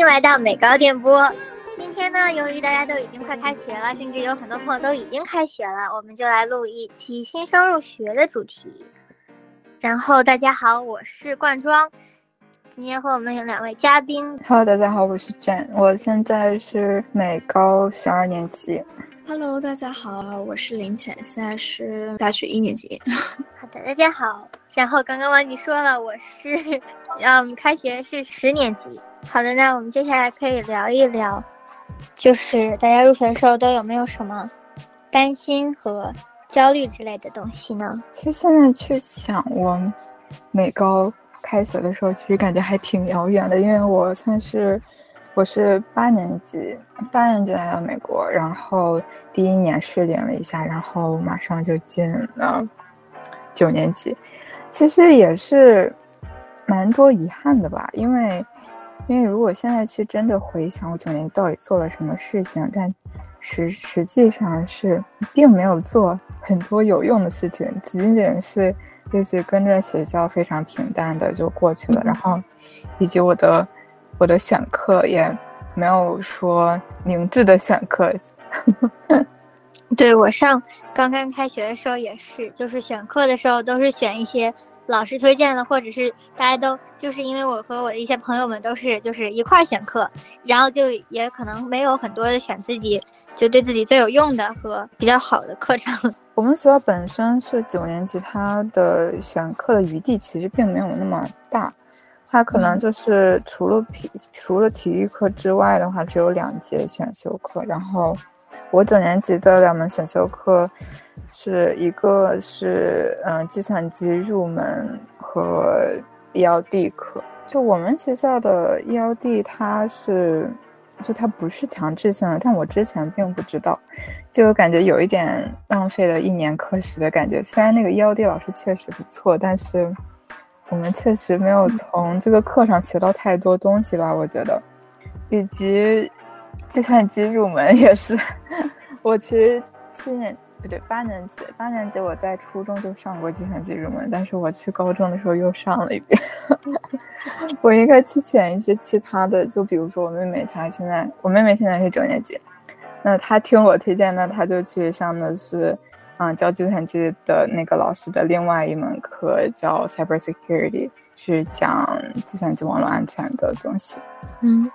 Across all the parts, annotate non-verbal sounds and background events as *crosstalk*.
迎来到美高电波。今天呢，由于大家都已经快开学了，甚至有很多朋友都已经开学了，我们就来录一期新生入学的主题。然后大家好，我是冠庄，今天和我们有两位嘉宾。Hello，大家好，我是 Jane，我现在是美高十二年级。Hello，大家好，我是林浅，现在是大学一年级。*laughs* 好的，大家好。然后刚刚忘记说了，我是，嗯，开学是十年级。好的，那我们接下来可以聊一聊，就是大家入学的时候都有没有什么担心和焦虑之类的东西呢？其实现在去想，我美高开学的时候，其实感觉还挺遥远的，因为我算是。我是八年级，八年级来到美国，然后第一年适应了一下，然后马上就进了九年级。其实也是蛮多遗憾的吧，因为因为如果现在去真的回想我九年到底做了什么事情，但实实际上是并没有做很多有用的事情，仅仅是就是跟着学校非常平淡的就过去了，然后以及我的。我的选课也没有说明智的选课，*laughs* 对我上刚刚开学的时候也是，就是选课的时候都是选一些老师推荐的，或者是大家都就是因为我和我的一些朋友们都是就是一块儿选课，然后就也可能没有很多的选自己就对自己最有用的和比较好的课程。*laughs* 我们学校本身是九年级，它的选课的余地其实并没有那么大。它可能就是除了体除了体育课之外的话，只有两节选修课。然后我九年级的两门选修课，是一个是嗯计算机入门和 ELD 课。就我们学校的 ELD，它是就它不是强制性的，但我之前并不知道，就感觉有一点浪费了一年课时的感觉。虽然那个 ELD 老师确实不错，但是。我们确实没有从这个课上学到太多东西吧，我觉得，以及计算机入门也是。*laughs* 我其实七年不对八年级，八年级我在初中就上过计算机入门，但是我去高中的时候又上了一遍。*laughs* 我应该去选一些其他的，就比如说我妹妹，她现在我妹妹现在是九年级，那她听我推荐，那她就去上的是。啊，教计算机的那个老师的另外一门课叫 Cyber Security，去讲计算机网络安全的东西。嗯，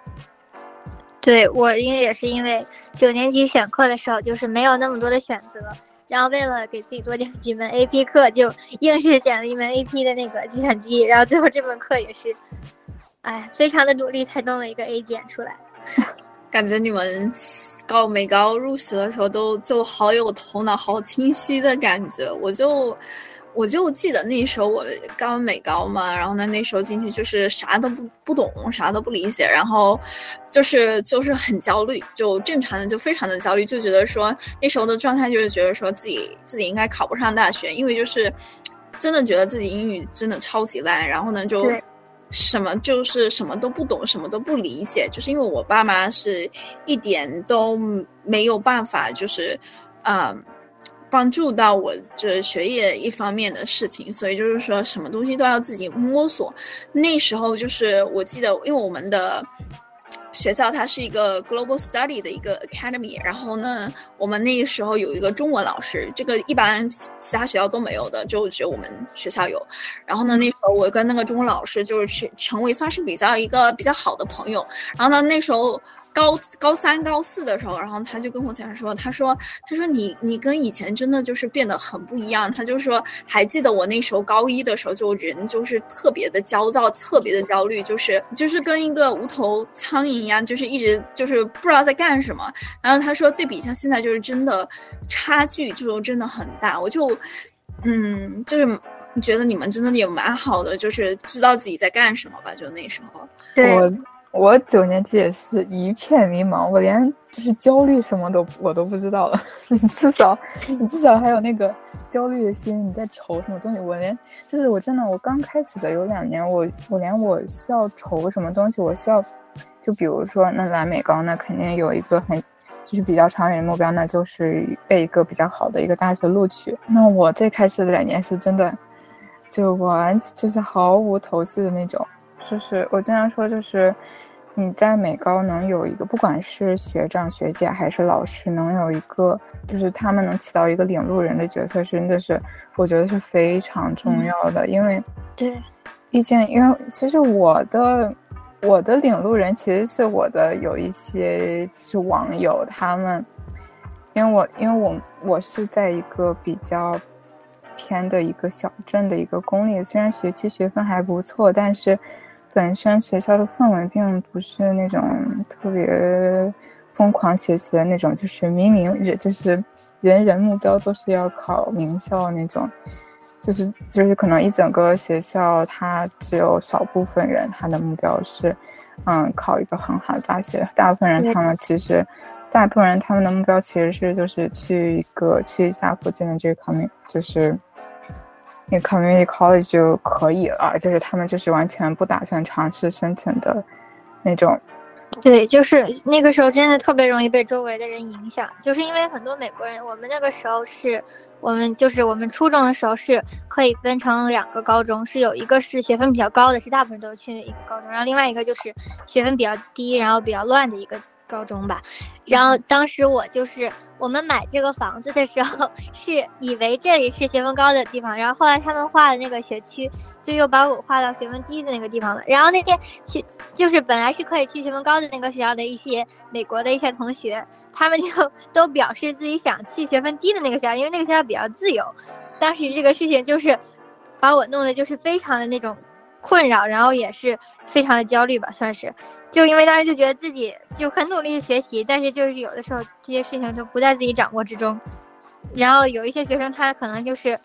对我因为也是因为九年级选课的时候就是没有那么多的选择，然后为了给自己多讲几门 AP 课，就硬是选了一门 AP 的那个计算机，然后最后这门课也是，哎，非常的努力才弄了一个 A 减出来。*laughs* 感觉你们高美高入学的时候都就好有头脑，好清晰的感觉。我就我就记得那时候我刚美高嘛，然后呢那时候进去就是啥都不不懂，啥都不理解，然后就是就是很焦虑，就正常的就非常的焦虑，就觉得说那时候的状态就是觉得说自己自己应该考不上大学，因为就是真的觉得自己英语真的超级烂，然后呢就。什么就是什么都不懂，什么都不理解，就是因为我爸妈是一点都没有办法，就是，嗯，帮助到我这学业一方面的事情，所以就是说什么东西都要自己摸索。那时候就是我记得，因为我们的。学校它是一个 global study 的一个 academy，然后呢，我们那个时候有一个中文老师，这个一般其他学校都没有的，就只有我们学校有。然后呢，那时候我跟那个中文老师就是成成为算是比较一个比较好的朋友。然后呢，那时候。高高三高四的时候，然后他就跟我讲说，他说，他说你你跟以前真的就是变得很不一样。他就说，还记得我那时候高一的时候，就人就是特别的焦躁，特别的焦虑，就是就是跟一个无头苍蝇一样，就是一直就是不知道在干什么。然后他说，对比一下现在，就是真的差距就真的很大。我就嗯，就是觉得你们真的也蛮好的，就是知道自己在干什么吧。就那时候，对。我九年级也是一片迷茫，我连就是焦虑什么都我都不知道了。*laughs* 你至少你至少还有那个焦虑的心，你在愁什么东西？我连就是我真的我刚开始的有两年，我我连我需要愁什么东西，我需要就比如说那来美高，那肯定有一个很就是比较长远的目标，那就是被一个比较好的一个大学录取。那我最开始的两年是真的就完就是毫无头绪的那种，就是我经常说就是。你在美高能有一个，不管是学长学姐还是老师，能有一个，就是他们能起到一个领路人的角色，真的是我觉得是非常重要的。因为，对，毕竟因为其实我的我的领路人其实是我的有一些就是网友他们，因为我因为我我是在一个比较偏的一个小镇的一个公立，虽然学期学分还不错，但是。本身学校的氛围并不是那种特别疯狂学习的那种，就是明明也就是人人目标都是要考名校那种，就是就是可能一整个学校它只有少部分人他的目标是，嗯，考一个很好的大学，大部分人他们其实大部分人他们的目标其实是就是去一个去一下附近的这个考名，就是。你 community college 就可以了，就是他们就是完全不打算尝试申请的那种。对，就是那个时候真的特别容易被周围的人影响，就是因为很多美国人，我们那个时候是，我们就是我们初中的时候是可以分成两个高中，是有一个是学分比较高的，是大部分都是去一个高中，然后另外一个就是学分比较低，然后比较乱的一个高中吧。然后当时我就是。我们买这个房子的时候 *laughs* 是以为这里是学分高的地方，然后后来他们划了那个学区就又把我划到学分低的那个地方了。然后那天去就是本来是可以去学分高的那个学校的一些美国的一些同学，他们就 *laughs* 都表示自己想去学分低的那个学校，因为那个学校比较自由。当时这个事情就是把我弄得就是非常的那种困扰，然后也是非常的焦虑吧，算是。就因为当时就觉得自己就很努力的学习，但是就是有的时候这些事情就不在自己掌握之中。然后有一些学生他可能就是，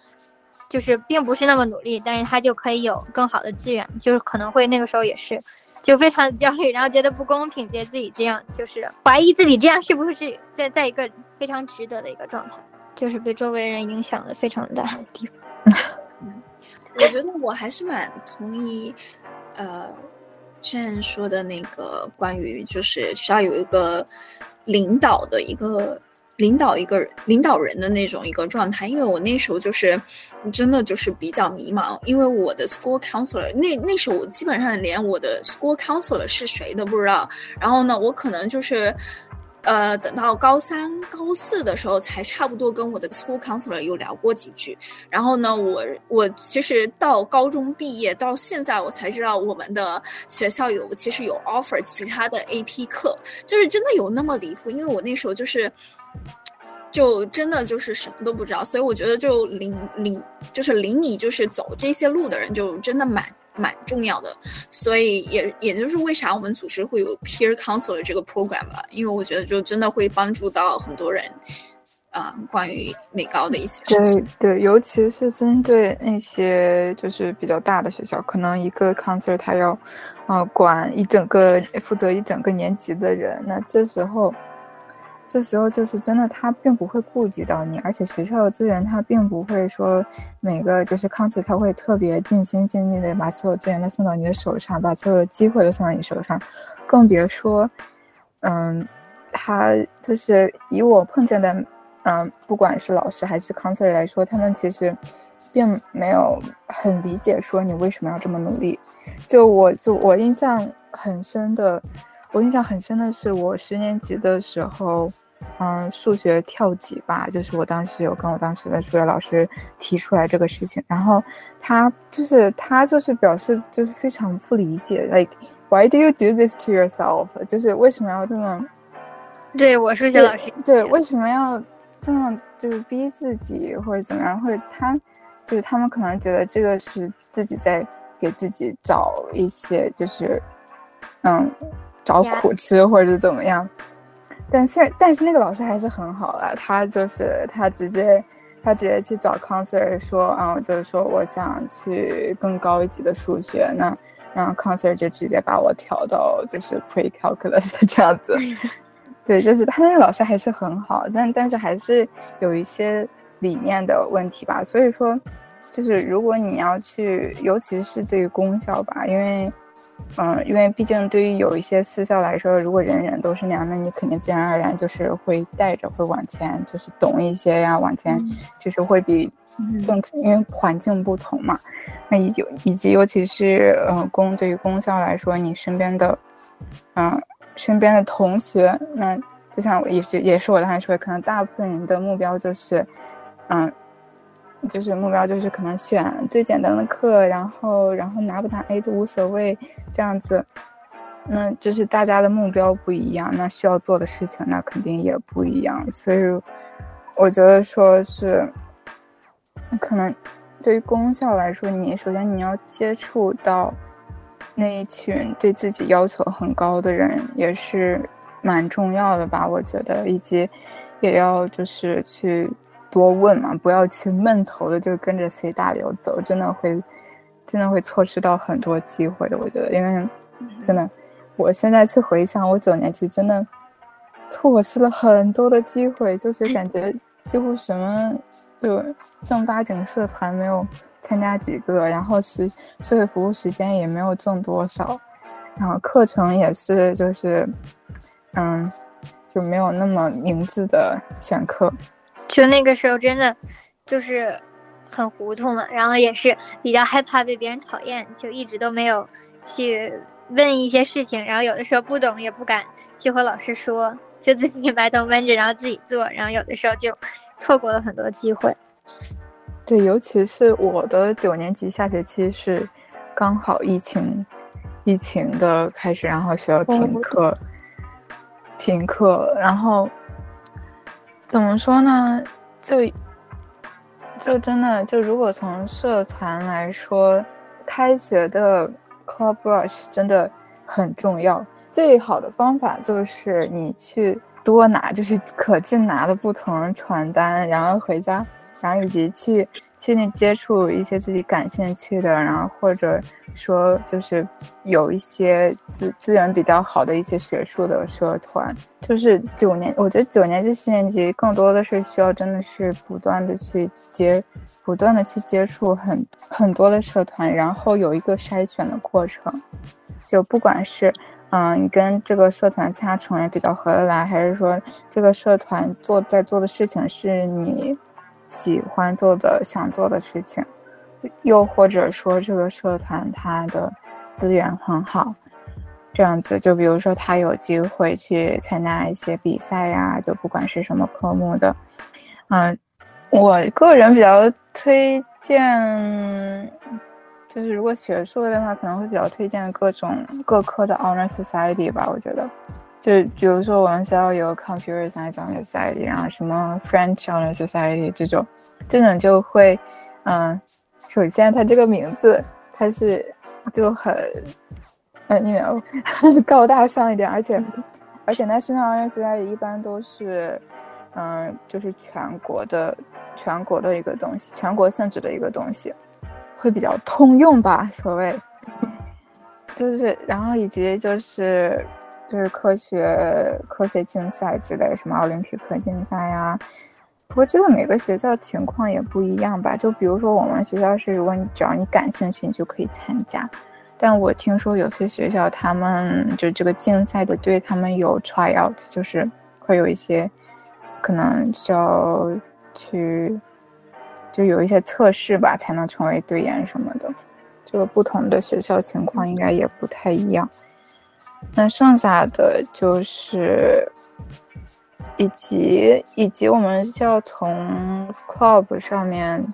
就是并不是那么努力，但是他就可以有更好的资源，就是可能会那个时候也是就非常的焦虑，然后觉得不公平，觉得自己这样就是怀疑自己这样是不是在在一个非常值得的一个状态，就是被周围人影响的非常大的地方。*laughs* 我觉得我还是蛮同意，呃。之前说的那个关于就是需要有一个领导的一个领导一个领导人的那种一个状态，因为我那时候就是真的就是比较迷茫，因为我的 school counselor 那那时候我基本上连我的 school counselor 是谁都不知道，然后呢，我可能就是。呃，等到高三、高四的时候，才差不多跟我的 school counselor 有聊过几句。然后呢，我我其实到高中毕业到现在，我才知道我们的学校有其实有 offer 其他的 AP 课，就是真的有那么离谱。因为我那时候就是，就真的就是什么都不知道，所以我觉得就领领就是领你就是走这些路的人，就真的蛮。蛮重要的，所以也也就是为啥我们组织会有 peer counselor 这个 program 吧，因为我觉得就真的会帮助到很多人，啊，关于美高的一些事情。对对，尤其是针对那些就是比较大的学校，可能一个 counsel 他要，啊，管一整个负责一整个年级的人，那这时候。这时候就是真的，他并不会顾及到你，而且学校的资源他并不会说每个就是康慈他会特别尽心尽力的把所有资源都送到你的手上，把所有的机会都送到你手上，更别说，嗯，他就是以我碰见的，嗯，不管是老师还是康慈来说，他们其实并没有很理解说你为什么要这么努力。就我就我印象很深的，我印象很深的是我十年级的时候。嗯，数学跳级吧，就是我当时有跟我当时的数学老师提出来这个事情，然后他就是他就是表示就是非常不理解，like why do you do this to yourself？就是为什么要这么？对我数学老师，对为什么要这么就是逼自己或者怎么样？或者他就是他们可能觉得这个是自己在给自己找一些就是嗯找苦吃或者怎么样。但是但是那个老师还是很好了，他就是他直接他直接去找 counselor 说，嗯，就是说我想去更高一级的数学，那然后 counselor 就直接把我调到就是 pre calculus *laughs* 这样子。*laughs* 对，就是他那个老师还是很好，但但是还是有一些理念的问题吧。所以说，就是如果你要去，尤其是对于公校吧，因为。嗯，因为毕竟对于有一些私校来说，如果人人都是那样，那你肯定自然而然就是会带着会往前，就是懂一些呀，往前就是会比正，因为环境不同嘛。那以及以及尤其是呃公对于公校来说，你身边的嗯，身边的同学，那就像我也是也是我刚才说，可能大部分人的目标就是，嗯，就是目标就是可能选最简单的课，然后然后拿不拿 A 都无所谓，这样子。那就是大家的目标不一样，那需要做的事情那肯定也不一样，所以我觉得说是，可能对于功效来说，你首先你要接触到那一群对自己要求很高的人，也是蛮重要的吧？我觉得，以及也要就是去多问嘛，不要去闷头的就跟着随大流走，真的会真的会错失到很多机会的。我觉得，因为真的。我现在去回想，我九年级真的错失了很多的机会，就是 *laughs* 感觉几乎什么就正八经社团没有参加几个，然后时社会服务时间也没有挣多少，然后课程也是就是嗯就没有那么明智的选课，就那个时候真的就是很糊涂嘛，然后也是比较害怕被别人讨厌，就一直都没有去。问一些事情，然后有的时候不懂也不敢去和老师说，就自己 *laughs* 埋头闷着，然后自己做，然后有的时候就错过了很多机会。对，尤其是我的九年级下学期是刚好疫情疫情的开始，然后学校停课，停课，然后怎么说呢？就就真的就如果从社团来说，开学的。Club Rush 真的很重要，最好的方法就是你去多拿，就是可劲拿的不同传单，然后回家，然后以及去去那接触一些自己感兴趣的，然后或者说就是有一些资资源比较好的一些学术的社团。就是九年，我觉得九年级、十年级更多的是需要真的是不断的去接。不断的去接触很很多的社团，然后有一个筛选的过程，就不管是，嗯，你跟这个社团其他成员比较合得来，还是说这个社团做在做的事情是你喜欢做的、想做的事情，又或者说这个社团它的资源很好，这样子，就比如说他有机会去参加一些比赛呀，就不管是什么科目的，嗯。我个人比较推荐，就是如果学术的话，可能会比较推荐各种各科的 honor society 吧。我觉得，就比如说我们学校有 computer science society，然后什么 French honor society 这种，这种就会，嗯，首先它这个名字它是就很，嗯，你 know *laughs* 高大上一点，而且而且那身上 honor society 一般都是。嗯，就是全国的，全国的一个东西，全国性质的一个东西，会比较通用吧？所谓，*laughs* 就是，然后以及就是，就是科学科学竞赛之类，什么奥林匹克竞赛呀。不过这个每个学校情况也不一样吧？就比如说我们学校是，如果你只要你感兴趣，你就可以参加。但我听说有些学校他们就这个竞赛的队，他们有 try out，就是会有一些。可能需要去，就有一些测试吧，才能成为队员什么的。这个不同的学校情况应该也不太一样。那剩下的就是，以及以及我们需要从 club 上面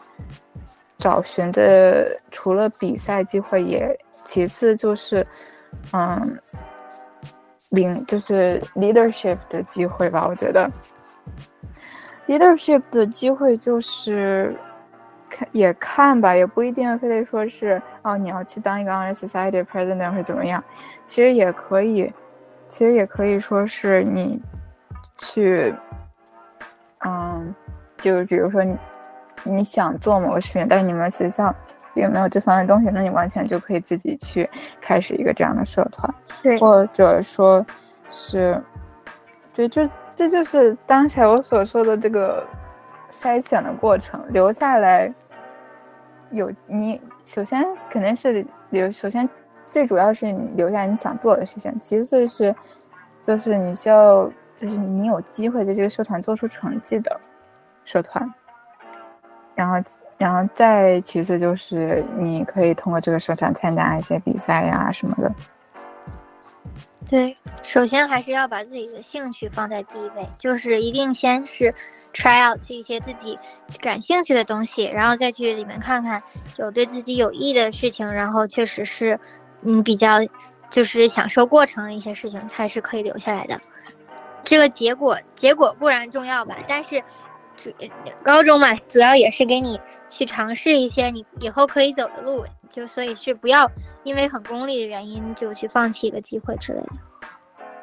找寻的，除了比赛机会，也其次就是，嗯，领就是 leadership 的机会吧，我觉得。leadership 的机会就是看也看吧，也不一定非得说是哦，你要去当一个 honor society president 会怎么样？其实也可以，其实也可以说是你去，嗯，就比如说你你想做某个事情，但是你们学校并没有这方面东西，那你完全就可以自己去开始一个这样的社团，对，或者说是，对，就。这就是刚才我所说的这个筛选的过程，留下来有你，首先肯定是留，首先最主要是你留下你想做的事情，其次是就是你需要，就是你有机会在这个社团做出成绩的社团，然后，然后再其次就是你可以通过这个社团参加一些比赛呀什么的。对，首先还是要把自己的兴趣放在第一位，就是一定先是 try out 一些自己感兴趣的东西，然后再去里面看看有对自己有益的事情，然后确实是嗯比较就是享受过程的一些事情才是可以留下来的。这个结果结果固然重要吧，但是主高中嘛，主要也是给你去尝试一些你以后可以走的路，就所以是不要。因为很功利的原因，就去放弃一个机会之类的。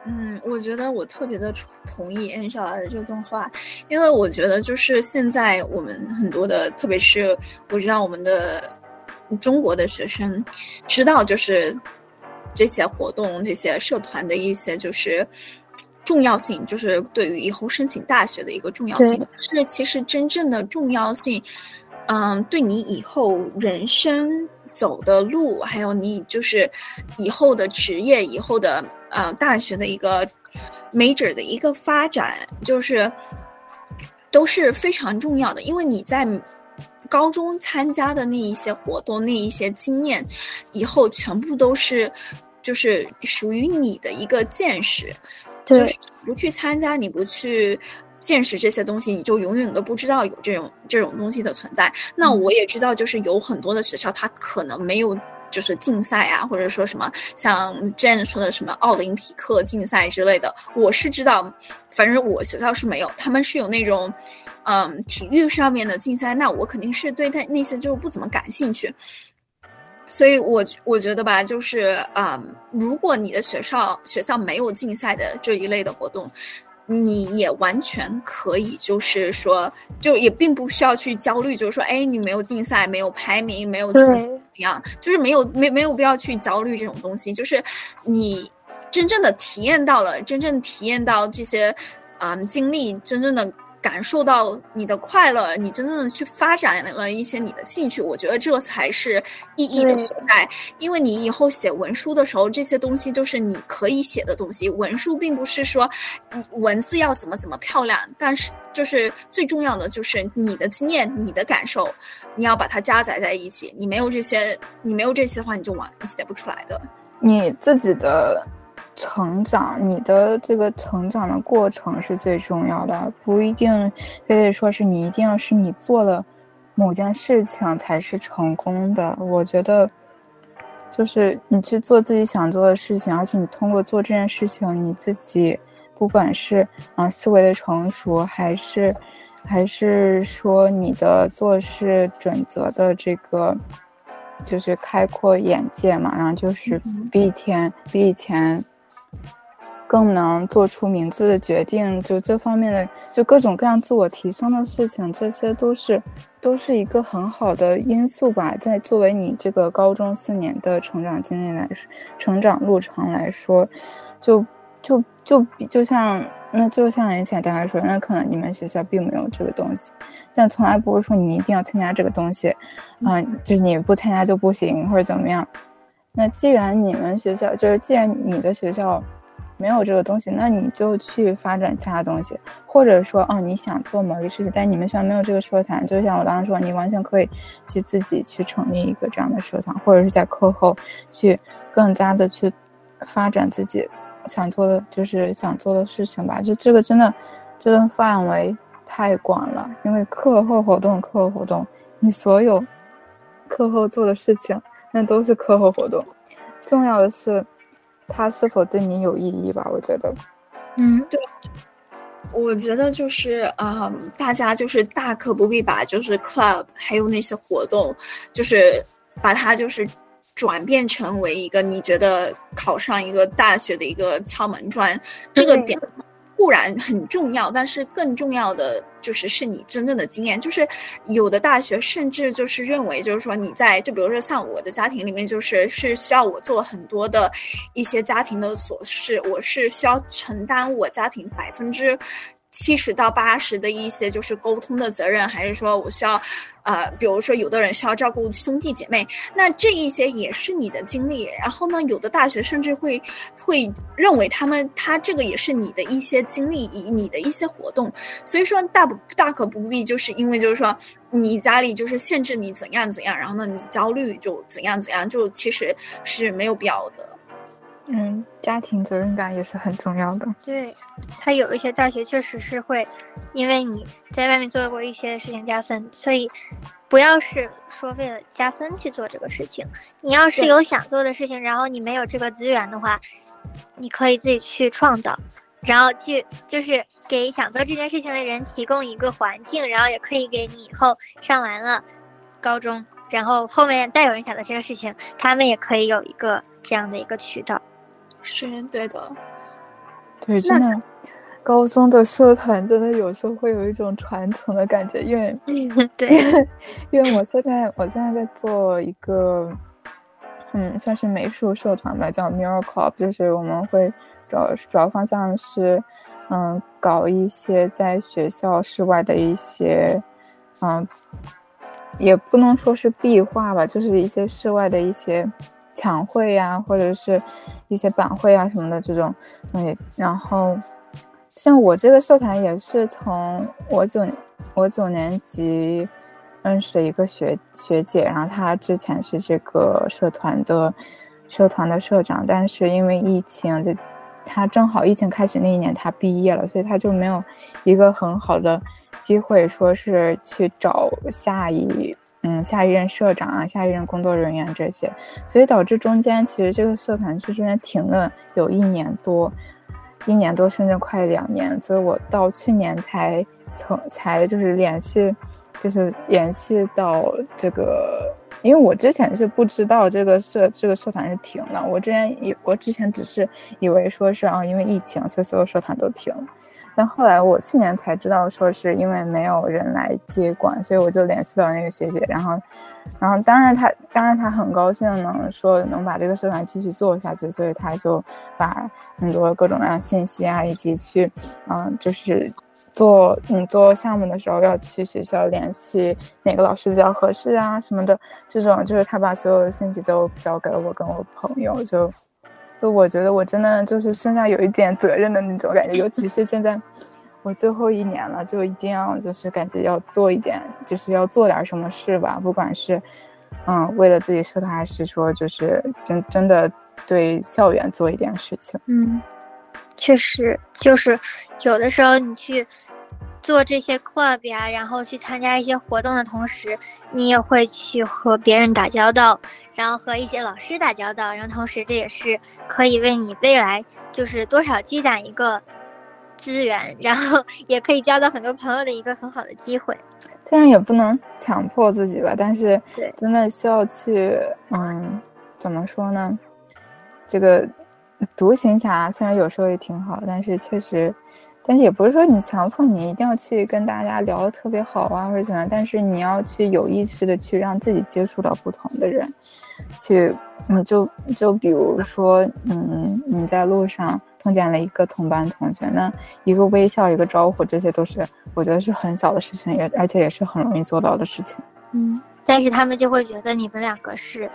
嗯，我觉得我特别的同意 Angela 的这段话，因为我觉得就是现在我们很多的，特别是我知道我们的中国的学生知道，就是这些活动、这些社团的一些就是重要性，就是对于以后申请大学的一个重要性。是其实真正的重要性，嗯，对你以后人生。走的路，还有你就是以后的职业，以后的呃大学的一个 major 的一个发展，就是都是非常重要的。因为你在高中参加的那一些活动，那一些经验，以后全部都是就是属于你的一个见识。对，不去参加，你不去。现实这些东西，你就永远都不知道有这种这种东西的存在。那我也知道，就是有很多的学校，它可能没有就是竞赛啊，或者说什么像 Jane 说的什么奥林匹克竞赛之类的。我是知道，反正我学校是没有，他们是有那种嗯体育上面的竞赛。那我肯定是对他那些就是不怎么感兴趣。所以，我我觉得吧，就是嗯，如果你的学校学校没有竞赛的这一类的活动。你也完全可以，就是说，就也并不需要去焦虑，就是说，哎，你没有竞赛，没有排名，没有怎么怎么样，就是没有没没有必要去焦虑这种东西。就是你真正的体验到了，真正体验到这些，嗯，经历，真正的。感受到你的快乐，你真正的去发展了一些你的兴趣，我觉得这才是意义的所在。因为你以后写文书的时候，这些东西就是你可以写的东西。文书并不是说文字要怎么怎么漂亮，但是就是最重要的就是你的经验、你的感受，你要把它加载在一起。你没有这些，你没有这些的话，你就完写不出来的。你自己的。成长，你的这个成长的过程是最重要的，不一定非得说是你一定要是你做了某件事情才是成功的。我觉得，就是你去做自己想做的事情，而且你通过做这件事情，你自己不管是啊思维的成熟，还是还是说你的做事准则的这个，就是开阔眼界嘛，然后就是比以前比以前。更能做出明智的决定，就这方面的，就各种各样自我提升的事情，这些都是，都是一个很好的因素吧。在作为你这个高中四年的成长经历来说，成长路程来说，就就就比就像那就像以前大家说，那可能你们学校并没有这个东西，但从来不会说你一定要参加这个东西，啊，就是你不参加就不行或者怎么样。那既然你们学校就是既然你的学校。没有这个东西，那你就去发展其他东西，或者说，哦，你想做某一个事情，但你们学校没有这个社团，就像我当时说，你完全可以去自己去成立一个这样的社团，或者是在课后去更加的去发展自己想做的，就是想做的事情吧。就这个真的，这个范围太广了，因为课后活动，课后活动，你所有课后做的事情，那都是课后活动。重要的是。它是否对你有意义吧？我觉得，嗯，对，我觉得就是啊，大家就是大可不必把就是 club 还有那些活动，就是把它就是转变成为一个你觉得考上一个大学的一个敲门砖，这个点。固然很重要，但是更重要的就是是你真正的经验。就是有的大学甚至就是认为，就是说你在就比如说像我的家庭里面，就是是需要我做很多的一些家庭的琐事，我是需要承担我家庭百分之。七十到八十的一些就是沟通的责任，还是说我需要，呃，比如说有的人需要照顾兄弟姐妹，那这一些也是你的经历。然后呢，有的大学甚至会会认为他们他这个也是你的一些经历，以你的一些活动。所以说大不大可不必，就是因为就是说你家里就是限制你怎样怎样，然后呢你焦虑就怎样怎样，就其实是没有必要的。嗯，家庭责任感也是很重要的。对，他有一些大学确实是会，因为你在外面做过一些事情加分，所以不要是说为了加分去做这个事情。你要是有想做的事情，然后你没有这个资源的话，你可以自己去创造，然后去就是给想做这件事情的人提供一个环境，然后也可以给你以后上完了高中，然后后面再有人想做这个事情，他们也可以有一个这样的一个渠道。是对的，对，真的，高中的社团真的有时候会有一种传承的感觉，因为对，因为我现在我现在在做一个，嗯，算是美术社团吧，叫 Mirror Club，就是我们会主要主要方向是，嗯，搞一些在学校室外的一些，嗯，也不能说是壁画吧，就是一些室外的一些。墙绘呀，或者是一些板绘啊什么的这种东西。然后，像我这个社团也是从我九我九年级认识一个学学姐，然后她之前是这个社团的社团的社长，但是因为疫情，就她正好疫情开始那一年她毕业了，所以她就没有一个很好的机会，说是去找下一。嗯，下一任社长啊，下一任工作人员这些，所以导致中间其实这个社团就中间停了有一年多，一年多甚至快两年，所以我到去年才从才就是联系，就是联系到这个，因为我之前是不知道这个社这个社团是停了，我之前以我之前只是以为说是啊，因为疫情，所以所有社团都停了。但后来我去年才知道，说是因为没有人来接管，所以我就联系到那个学姐，然后，然后当然她当然她很高兴能，说能把这个社团继续做下去，所以她就把很多各种各样信息啊，以及去，嗯，就是做嗯做项目的时候要去学校联系哪个老师比较合适啊什么的，这种就是她把所有的信息都交给了我跟我朋友，就。就我觉得我真的就是身上有一点责任的那种感觉，尤其是现在我最后一年了，就一定要就是感觉要做一点，就是要做点什么事吧，不管是嗯为了自己社团，还是说就是真真的对校园做一点事情。嗯，确实就是有的时候你去。做这些 club 呀，然后去参加一些活动的同时，你也会去和别人打交道，然后和一些老师打交道，然后同时这也是可以为你未来就是多少积攒一个资源，然后 *laughs* 也可以交到很多朋友的一个很好的机会。虽然也不能强迫自己吧，但是真的需要去，嗯，怎么说呢？这个独行侠虽然有时候也挺好，但是确实。但是也不是说你强迫你一定要去跟大家聊的特别好啊，或者怎么样。但是你要去有意识的去让自己接触到不同的人，去，嗯，就就比如说，嗯，你在路上碰见了一个同班同学，那一个微笑，一个招呼，这些都是我觉得是很小的事情，也而且也是很容易做到的事情。嗯，但是他们就会觉得你们两个是，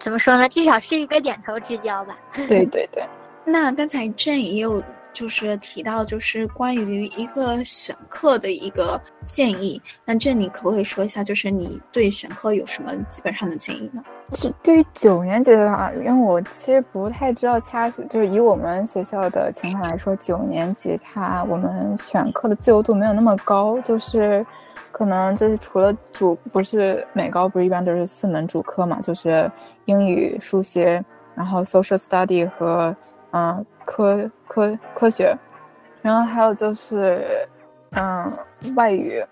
怎么说呢？至少是一个点头之交吧。对对对。那刚才郑也有。就是提到，就是关于一个选课的一个建议。那这你可不可以说一下，就是你对选课有什么基本上的建议呢？是对于九年级的话，因为我其实不太知道其他，就是以我们学校的情况来说，九年级它我们选课的自由度没有那么高，就是可能就是除了主不是美高不是一般都是四门主课嘛，就是英语、数学，然后 social study 和。嗯，科科科学，然后还有就是，嗯，外语，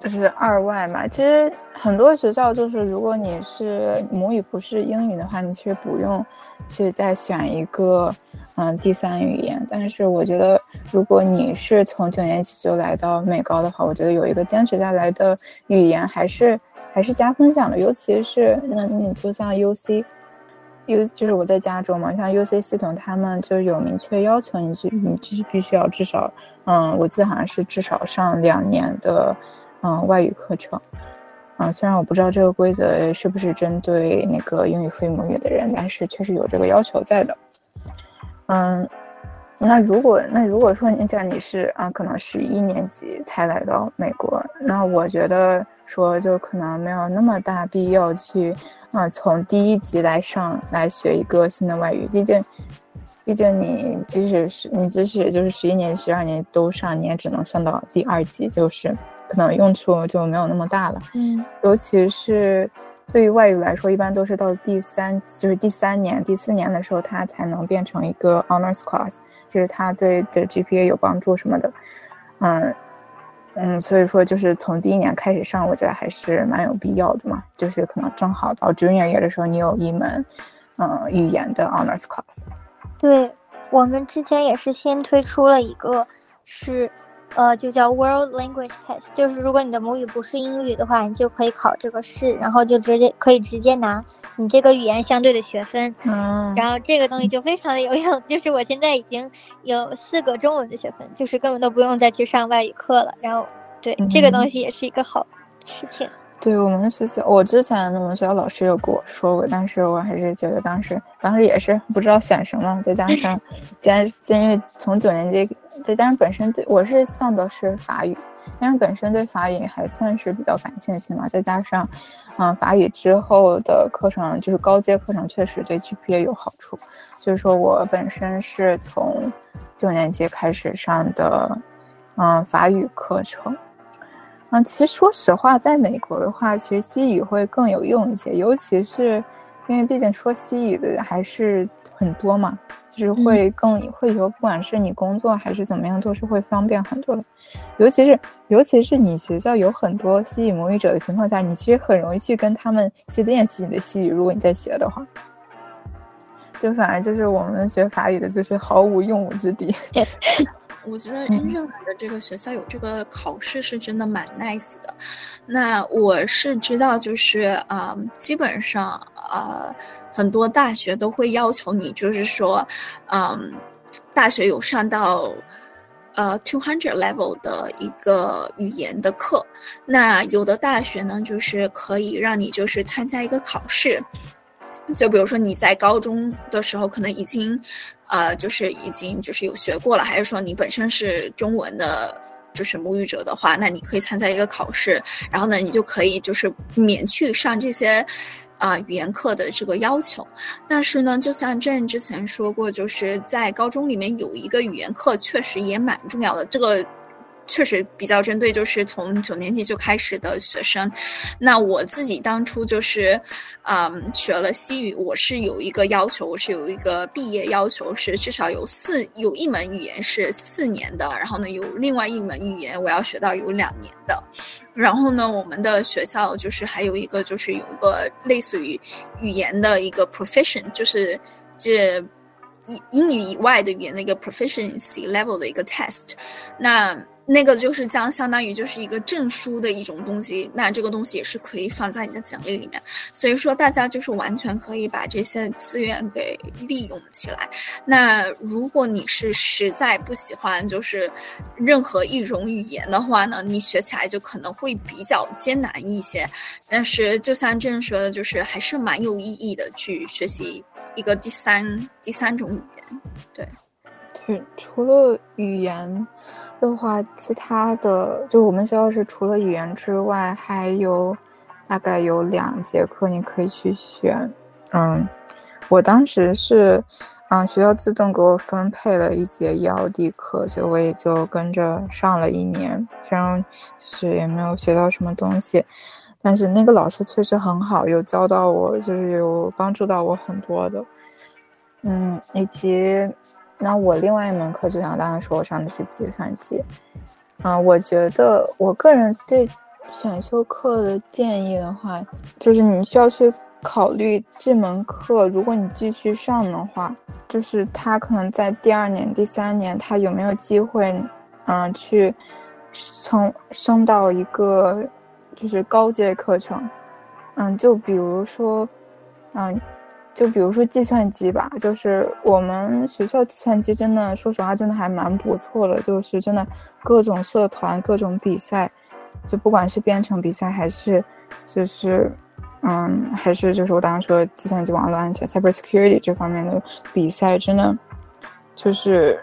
就是二外嘛。其实很多学校就是，如果你是母语不是英语的话，你其实不用去再选一个嗯第三语言。但是我觉得，如果你是从九年级就来到美高的话，我觉得有一个坚持下来的语言还是还是加分项的。尤其是那你就像 U C。U 就是我在加州嘛，像 UC 系统，他们就有明确要求，你去你就是必须要至少，嗯，我记得好像是至少上两年的，嗯，外语课程，嗯，虽然我不知道这个规则是不是针对那个英语非母语的人，但是确实有这个要求在的，嗯，那如果那如果说你讲你是啊，可能十一年级才来到美国，那我觉得说就可能没有那么大必要去啊，从第一级来上来学一个新的外语，毕竟。毕竟你即使是你即使就是十一年、十二年都上，你也只能上到第二级，就是可能用处就没有那么大了。嗯，尤其是对于外语来说，一般都是到第三，就是第三年、第四年的时候，它才能变成一个 honors class，就是它对的 GPA 有帮助什么的。嗯嗯，所以说就是从第一年开始上，我觉得还是蛮有必要的嘛。就是可能正好到 junior year 的时候，你有一门嗯语言的 honors class。对我们之前也是先推出了一个，是，呃，就叫 World Language Test，就是如果你的母语不是英语的话，你就可以考这个试，然后就直接可以直接拿你这个语言相对的学分。嗯，然后这个东西就非常的有用，*laughs* 就是我现在已经有四个中文的学分，就是根本都不用再去上外语课了。然后，对这个东西也是一个好事情。对我们学校，我之前我们学校老师有跟我说过，但是我还是觉得当时当时也是不知道选什么，再加上，加因为从九年级，再加上本身对我是上的是法语，但是本身对法语还算是比较感兴趣嘛，再加上，嗯，法语之后的课程就是高阶课程确实对 GPA 有好处，所以说我本身是从九年级开始上的，嗯，法语课程。嗯，其实说实话，在美国的话，其实西语会更有用一些，尤其是因为毕竟说西语的还是很多嘛，就是会更会有，不管是你工作还是怎么样，都是会方便很多的。尤其是尤其是你学校有很多西语母语者的情况下，你其实很容易去跟他们去练习你的西语。如果你在学的话，就反而就是我们学法语的，就是毫无用武之地。*laughs* 我觉得任何的这个学校有这个考试是真的蛮 nice 的。那我是知道，就是啊，基本上呃，很多大学都会要求你，就是说，嗯，大学有上到呃 two hundred level 的一个语言的课。那有的大学呢，就是可以让你就是参加一个考试。就比如说你在高中的时候可能已经，呃，就是已经就是有学过了，还是说你本身是中文的，就是母语者的话，那你可以参加一个考试，然后呢，你就可以就是免去上这些，啊，语言课的这个要求。但是呢，就像朕之前说过，就是在高中里面有一个语言课，确实也蛮重要的。这个。确实比较针对，就是从九年级就开始的学生。那我自己当初就是，嗯，学了西语，我是有一个要求，我是有一个毕业要求，是至少有四有一门语言是四年的，然后呢，有另外一门语言我要学到有两年的。然后呢，我们的学校就是还有一个就是有一个类似于语言的一个 profession，就是这英英语以外的语言的一个 proficiency level 的一个 test。那那个就是将相当于就是一个证书的一种东西，那这个东西也是可以放在你的简历里面。所以说，大家就是完全可以把这些资源给利用起来。那如果你是实在不喜欢就是任何一种语言的话呢，你学起来就可能会比较艰难一些。但是就像郑说的，就是还是蛮有意义的去学习一个第三第三种语言。对，对，除了语言。的话，其他的就我们学校是除了语言之外，还有大概有两节课你可以去选。嗯，我当时是，嗯，学校自动给我分配了一节 ELD 课，所以我也就跟着上了一年。虽然就是也没有学到什么东西，但是那个老师确实很好，有教到我，就是有帮助到我很多的。嗯，以及。那我另外一门课，就像刚刚说，我上的是计算机。嗯，我觉得我个人对选修课的建议的话，就是你需要去考虑这门课，如果你继续上的话，就是他可能在第二年、第三年，他有没有机会，嗯，去从升到一个就是高阶课程。嗯，就比如说，嗯。就比如说计算机吧，就是我们学校计算机真的，说实话，真的还蛮不错的。就是真的各种社团、各种比赛，就不管是编程比赛，还是就是，嗯，还是就是我刚刚说计算机网络安全 （cybersecurity） 这方面的比赛，真的就是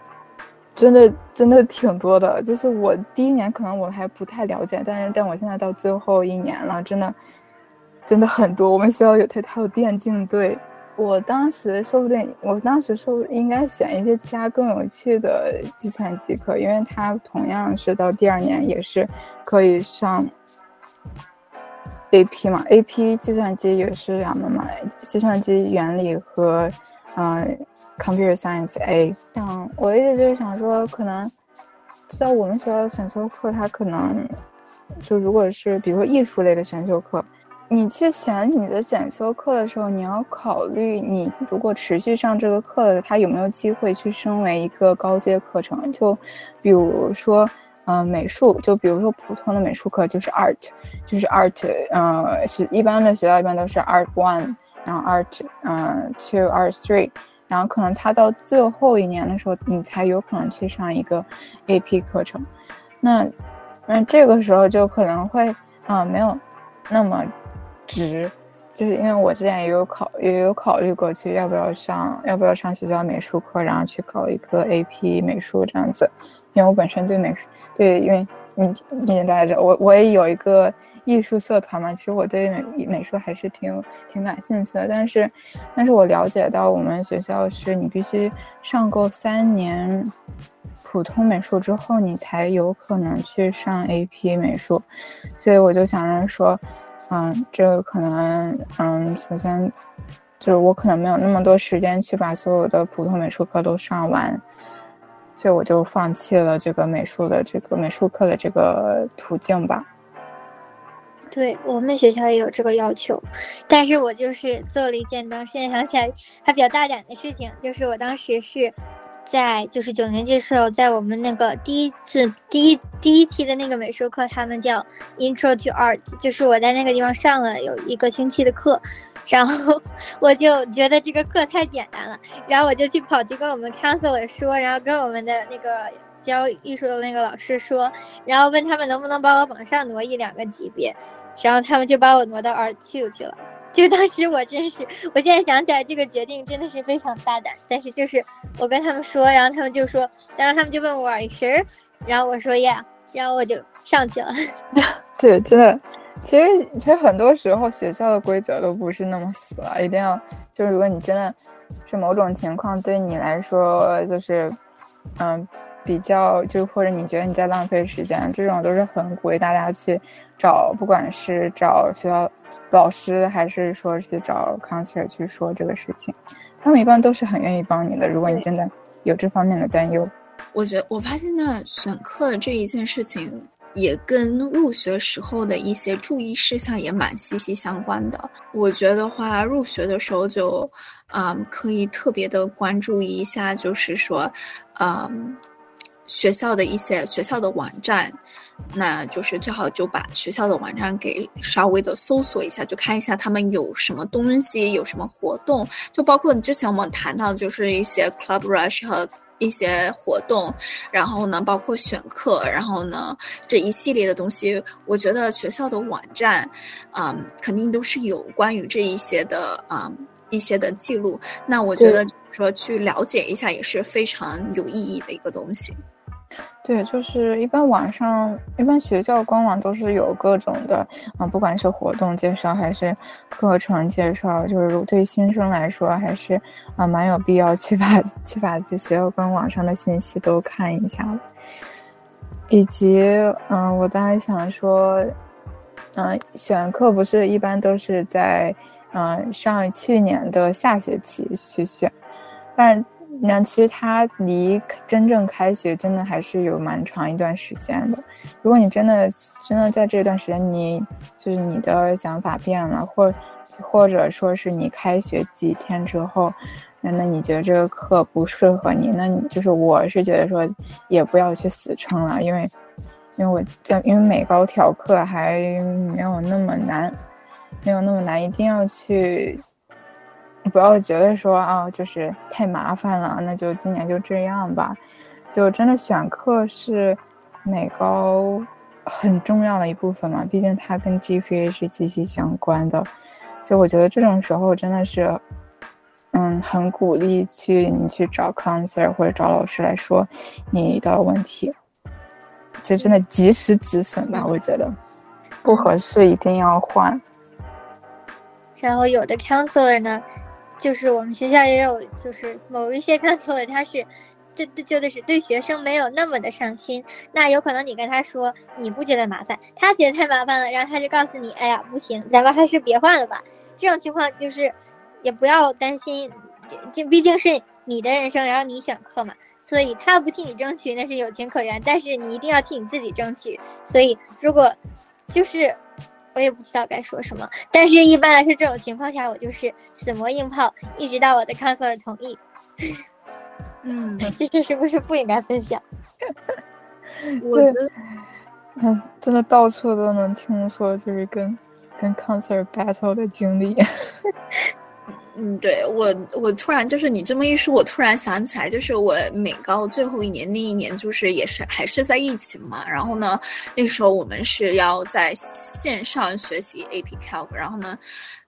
真的真的挺多的。就是我第一年可能我还不太了解，但是但我现在到最后一年了，真的真的很多。我们学校有它它有电竞队，我当时说不定我当时说应该选一些其他更有趣的计算机课，因为它同样是到第二年也是可以上。A P 嘛，A P 计算机也是两门嘛，计算机原理和，嗯，Computer Science A。像我的意思就是想说，可能在我们学校的选修课，它可能就如果是比如说艺术类的选修课，你去选你的选修课的时候，你要考虑你如果持续上这个课的时候，它有没有机会去升为一个高阶课程，就比如说。嗯，美术就比如说普通的美术课就是 art，就是 art，嗯，是一般的学校一般都是 art one，然后 art，嗯，two，art three，然后可能他到最后一年的时候，你才有可能去上一个 AP 课程，那那这个时候就可能会啊没有那么值。就是因为我之前也有考，也有考虑过去要不要上，要不要上学校美术课，然后去考一个 AP 美术这样子。因为我本身对美术，对，因为你毕竟大家知道，我我也有一个艺术社团嘛，其实我对美美术还是挺挺感兴趣的。但是，但是我了解到我们学校是你必须上够三年普通美术之后，你才有可能去上 AP 美术，所以我就想着说。嗯，这个可能，嗯，首先就是我可能没有那么多时间去把所有的普通美术课都上完，所以我就放弃了这个美术的这个美术课的这个途径吧。对我们学校也有这个要求，但是我就是做了一件当现在想起来还比较大胆的事情，就是我当时是。在就是九年级的时候，在我们那个第一次第一第一期的那个美术课，他们叫 Intro to Art，就是我在那个地方上了有一个星期的课，然后我就觉得这个课太简单了，然后我就去跑去跟我们 counselor 说，然后跟我们的那个教艺术的那个老师说，然后问他们能不能把我往上挪一两个级别，然后他们就把我挪到 Art Two 去了。就当时我真是，我现在想起来这个决定真的是非常大胆。但是就是我跟他们说，然后他们就说，然后他们就问我 Are you sure？然后我说 Yeah，然后我就上去了。*laughs* 对，真的，其实其实很多时候学校的规则都不是那么死了，一定要就是如果你真的是某种情况对你来说就是嗯比较就或者你觉得你在浪费时间，这种都是很鼓励大家去找，不管是找学校。老师还是说去找 counselor 去说这个事情，他们一般都是很愿意帮你的。如果你真的有这方面的担忧，我觉得我发现呢，选课这一件事情也跟入学时候的一些注意事项也蛮息息相关的。我觉得话，入学的时候就，嗯，可以特别的关注一下，就是说，嗯。学校的一些学校的网站，那就是最好就把学校的网站给稍微的搜索一下，就看一下他们有什么东西，有什么活动，就包括之前我们谈到的就是一些 Club Rush 和一些活动，然后呢，包括选课，然后呢这一系列的东西，我觉得学校的网站，嗯，肯定都是有关于这一些的啊一些的记录。那我觉得说去了解一下也是非常有意义的一个东西。对，就是一般网上，一般学校官网都是有各种的啊，不管是活动介绍还是课程介绍，就是对新生来说还是啊蛮有必要去把去把这学校官网上的信息都看一下以及嗯，我当时想说，嗯，选课不是一般都是在嗯上去年的下学期去选，但。那其实它离真正开学真的还是有蛮长一段时间的。如果你真的真的在这段时间，你就是你的想法变了，或或者说是你开学几天之后，那那你觉得这个课不适合你，那你就是我是觉得说也不要去死撑了，因为因为我在因为美高调课还没有那么难，没有那么难，一定要去。不要觉得说啊，就是太麻烦了，那就今年就这样吧。就真的选课是美高很重要的一部分嘛，毕竟它跟 GPA 是息息相关的。所以我觉得这种时候真的是，嗯，很鼓励去你去找 counselor 或者找老师来说你遇到的问题，就真的及时止损吧。我觉得不合适一定要换。然后有的 counselor 呢，就是我们学校也有，就是某一些看错了他是。对对，就是对学生没有那么的上心，那有可能你跟他说你不觉得麻烦，他觉得太麻烦了，然后他就告诉你，哎呀，不行，咱们还是别换了吧。这种情况就是，也不要担心，这毕竟是你的人生，然后你选课嘛，所以他不替你争取那是有情可原，但是你一定要替你自己争取。所以如果就是我也不知道该说什么，但是一般来说这种情况下，我就是死磨硬泡，一直到我的 counselor 同意。嗯，*laughs* 这些是不是不应该分享？*laughs* 我觉得，嗯，真的到处都能听说，就是跟跟 cancer battle 的经历。*laughs* 嗯，对我，我突然就是你这么一说，我突然想起来，就是我美高最后一年那一年，就是也是还是在疫情嘛。然后呢，那时候我们是要在线上学习 AP Calc，然后呢，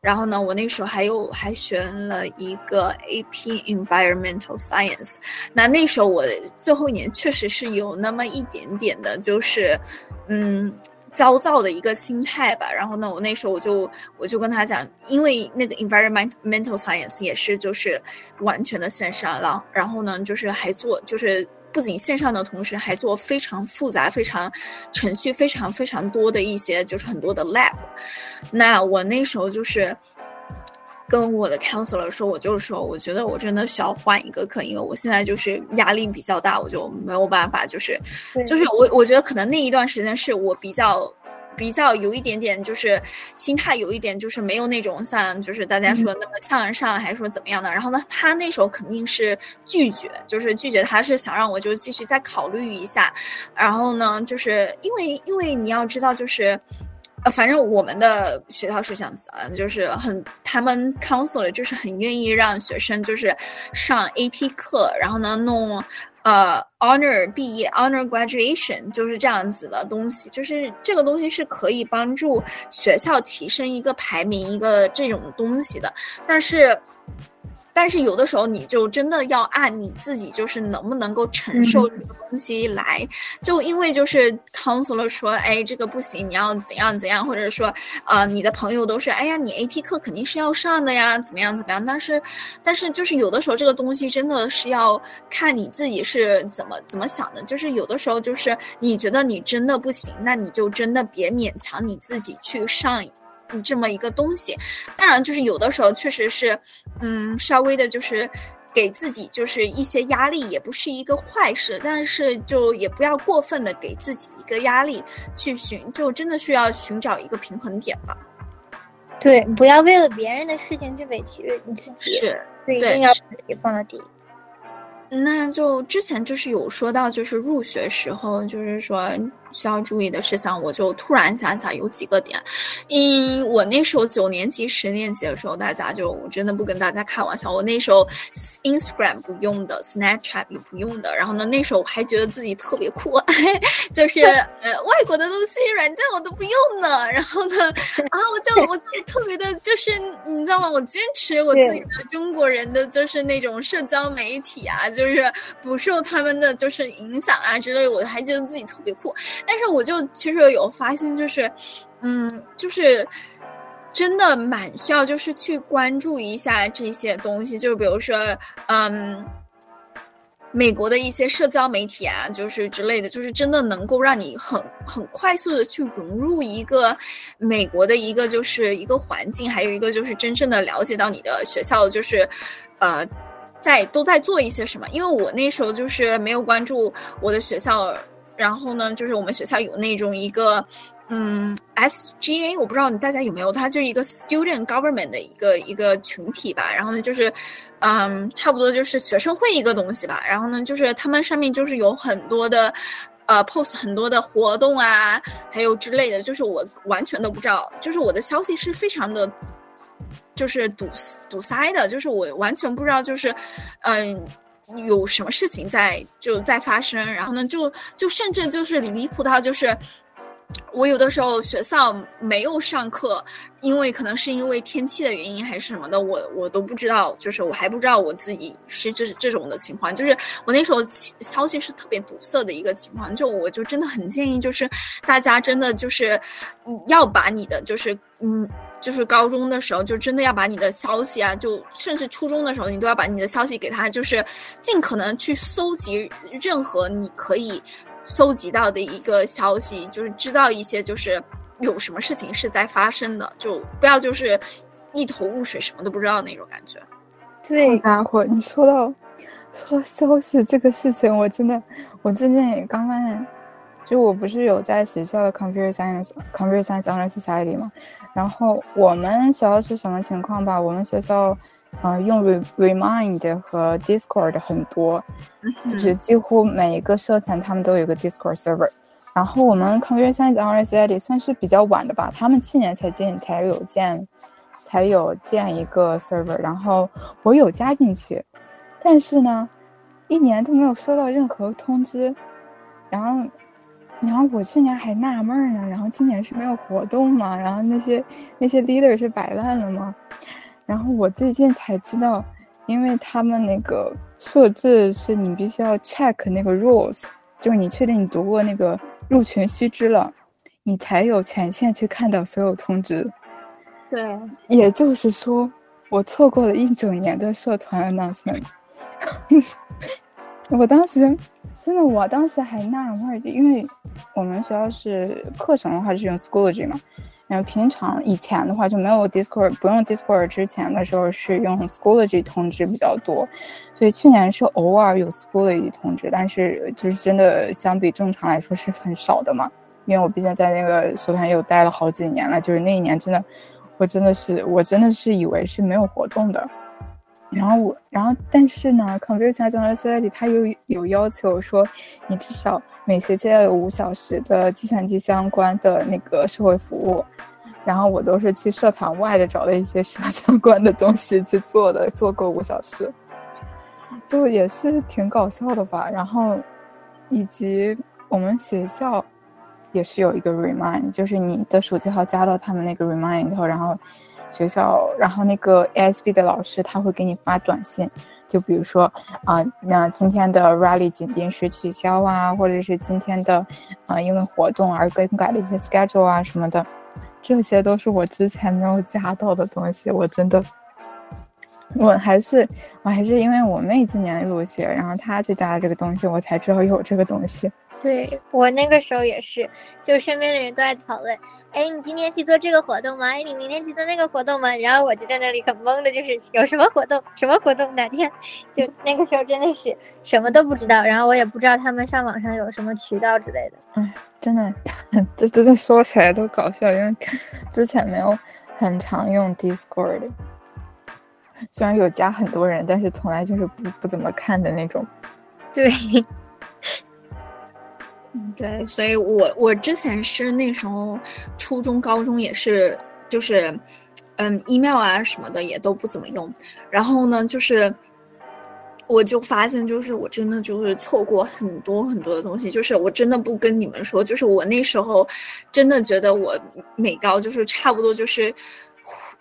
然后呢，我那时候还有还学了一个 AP Environmental Science。那那时候我最后一年确实是有那么一点点的，就是嗯。焦躁的一个心态吧，然后呢，我那时候我就我就跟他讲，因为那个 environmental science 也是就是完全的线上了，然后呢，就是还做就是不仅线上的同时还做非常复杂、非常程序非常非常多的一些就是很多的 lab，那我那时候就是跟我的 counselor 说，我就是说，我觉得我真的需要换一个课，因为我现在就是压力比较大，我就没有办法，就是就是我我觉得可能那一段时间是我比较。比较有一点点，就是心态有一点，就是没有那种像就是大家说那么向上，还是说怎么样的。然后呢，他那时候肯定是拒绝，就是拒绝，他是想让我就继续再考虑一下。然后呢，就是因为因为你要知道，就是呃，反正我们的学校是这样子啊，就是很他们 council 就是很愿意让学生就是上 AP 课，然后呢弄。呃，honor 毕业，honor graduation 就是这样子的东西，就是这个东西是可以帮助学校提升一个排名，一个这种东西的，但是。但是有的时候你就真的要按你自己就是能不能够承受这个东西来，就因为就是 counselor 说，哎，这个不行，你要怎样怎样，或者说，呃，你的朋友都是，哎呀，你 AP 课肯定是要上的呀，怎么样怎么样？但是，但是就是有的时候这个东西真的是要看你自己是怎么怎么想的，就是有的时候就是你觉得你真的不行，那你就真的别勉强你自己去上。这么一个东西，当然就是有的时候确实是，嗯，稍微的，就是给自己就是一些压力，也不是一个坏事，但是就也不要过分的给自己一个压力，去寻就真的需要寻找一个平衡点吧。对，不要为了别人的事情去委屈你自己，是，一定要把自己放到第一。那就之前就是有说到，就是入学时候，就是说。需要注意的事项，我就突然想起来有几个点。嗯，我那时候九年级、十年级的时候，大家就我真的不跟大家开玩笑，我那时候 Instagram 不用的 Snapchat 也不用的。然后呢，那时候我还觉得自己特别酷，*laughs* 就是呃外国的东西软件我都不用呢。然后呢，啊我就我就 *laughs* 特别的，就是你知道吗？我坚持我自己的中国人的就是那种社交媒体啊，就是不受他们的就是影响啊之类，我还觉得自己特别酷。但是我就其实有发现，就是，嗯，就是真的蛮需要，就是去关注一下这些东西，就比如说，嗯，美国的一些社交媒体啊，就是之类的，就是真的能够让你很很快速的去融入一个美国的一个就是一个环境，还有一个就是真正的了解到你的学校，就是呃，在都在做一些什么。因为我那时候就是没有关注我的学校。然后呢，就是我们学校有那种一个，嗯，SGA，我不知道你大家有没有，它就是一个 Student Government 的一个一个群体吧。然后呢，就是，嗯，差不多就是学生会一个东西吧。然后呢，就是他们上面就是有很多的，呃，post 很多的活动啊，还有之类的，就是我完全都不知道，就是我的消息是非常的，就是堵堵塞的，就是我完全不知道，就是，嗯。有什么事情在就在发生，然后呢，就就甚至就是离谱到就是，我有的时候学校没有上课，因为可能是因为天气的原因还是什么的，我我都不知道，就是我还不知道我自己是这这种的情况，就是我那时候消息是特别堵塞的一个情况，就我就真的很建议，就是大家真的就是要把你的就是嗯。就是高中的时候，就真的要把你的消息啊，就甚至初中的时候，你都要把你的消息给他，就是尽可能去搜集任何你可以搜集到的一个消息，就是知道一些就是有什么事情是在发生的，就不要就是一头雾水，什么都不知道那种感觉。对，家伙，你说到说到消息这个事情，我真的，我最近也刚发现，就我不是有在学校的 computer science computer science honor society 吗？然后我们学校是什么情况吧？我们学校，嗯，用 Remind 和 Discord 很多，就是几乎每一个社团他们都有个 Discord server。然后我们 Computer Science University 算是比较晚的吧，他们去年才建才有建，才有建一个 server。然后我有加进去，但是呢，一年都没有收到任何通知。然后。然后我去年还纳闷呢，然后今年是没有活动吗？然后那些那些 leader 是摆烂了吗？然后我最近才知道，因为他们那个设置是你必须要 check 那个 rules，就是你确定你读过那个入群须知了，你才有权限去看到所有通知。对，也就是说，我错过了一整年的社团 announcement。*laughs* 我当时。真的，我当时还纳闷，就因为我们学校是课程的话是用 Schoology 嘛，然后平常以前的话就没有 Discord，不用 Discord 之前的时候是用 Schoology 通知比较多，所以去年是偶尔有 Schoology 通知，但是就是真的相比正常来说是很少的嘛，因为我毕竟在那个社团又待了好几年了，就是那一年真的，我真的是我真的是以为是没有活动的。然后我，然后但是呢，Computer Science University 它有有要求说，你至少每学期要有五小时的计算机相关的那个社会服务。然后我都是去社团外的找了一些社相关的东西去做的，做够五小时，就也是挺搞笑的吧。然后，以及我们学校也是有一个 Remind，就是你的手机号加到他们那个 Remind 后，然后。学校，然后那个 ASB 的老师他会给你发短信，就比如说啊，那今天的 Rally 紧临时取消啊，或者是今天的啊因为活动而更改了一些 schedule 啊什么的，这些都是我之前没有加到的东西。我真的，我还是我还是因为我妹今年入学，然后她去加了这个东西，我才知道有这个东西。对我那个时候也是，就身边的人都在讨论。哎，你今天去做这个活动吗？哎，你明天去做那个活动吗？然后我就在那里很懵的，就是有什么活动，什么活动，哪天？就那个时候真的是什么都不知道，然后我也不知道他们上网上有什么渠道之类的。哎，真的，这这这说起来都搞笑，因为之前没有很常用 Discord，虽然有加很多人，但是从来就是不不怎么看的那种。对。嗯，对，所以我我之前是那时候初中、高中也是，就是，嗯，email 啊什么的也都不怎么用。然后呢，就是我就发现，就是我真的就是错过很多很多的东西。就是我真的不跟你们说，就是我那时候真的觉得我美高就是差不多就是。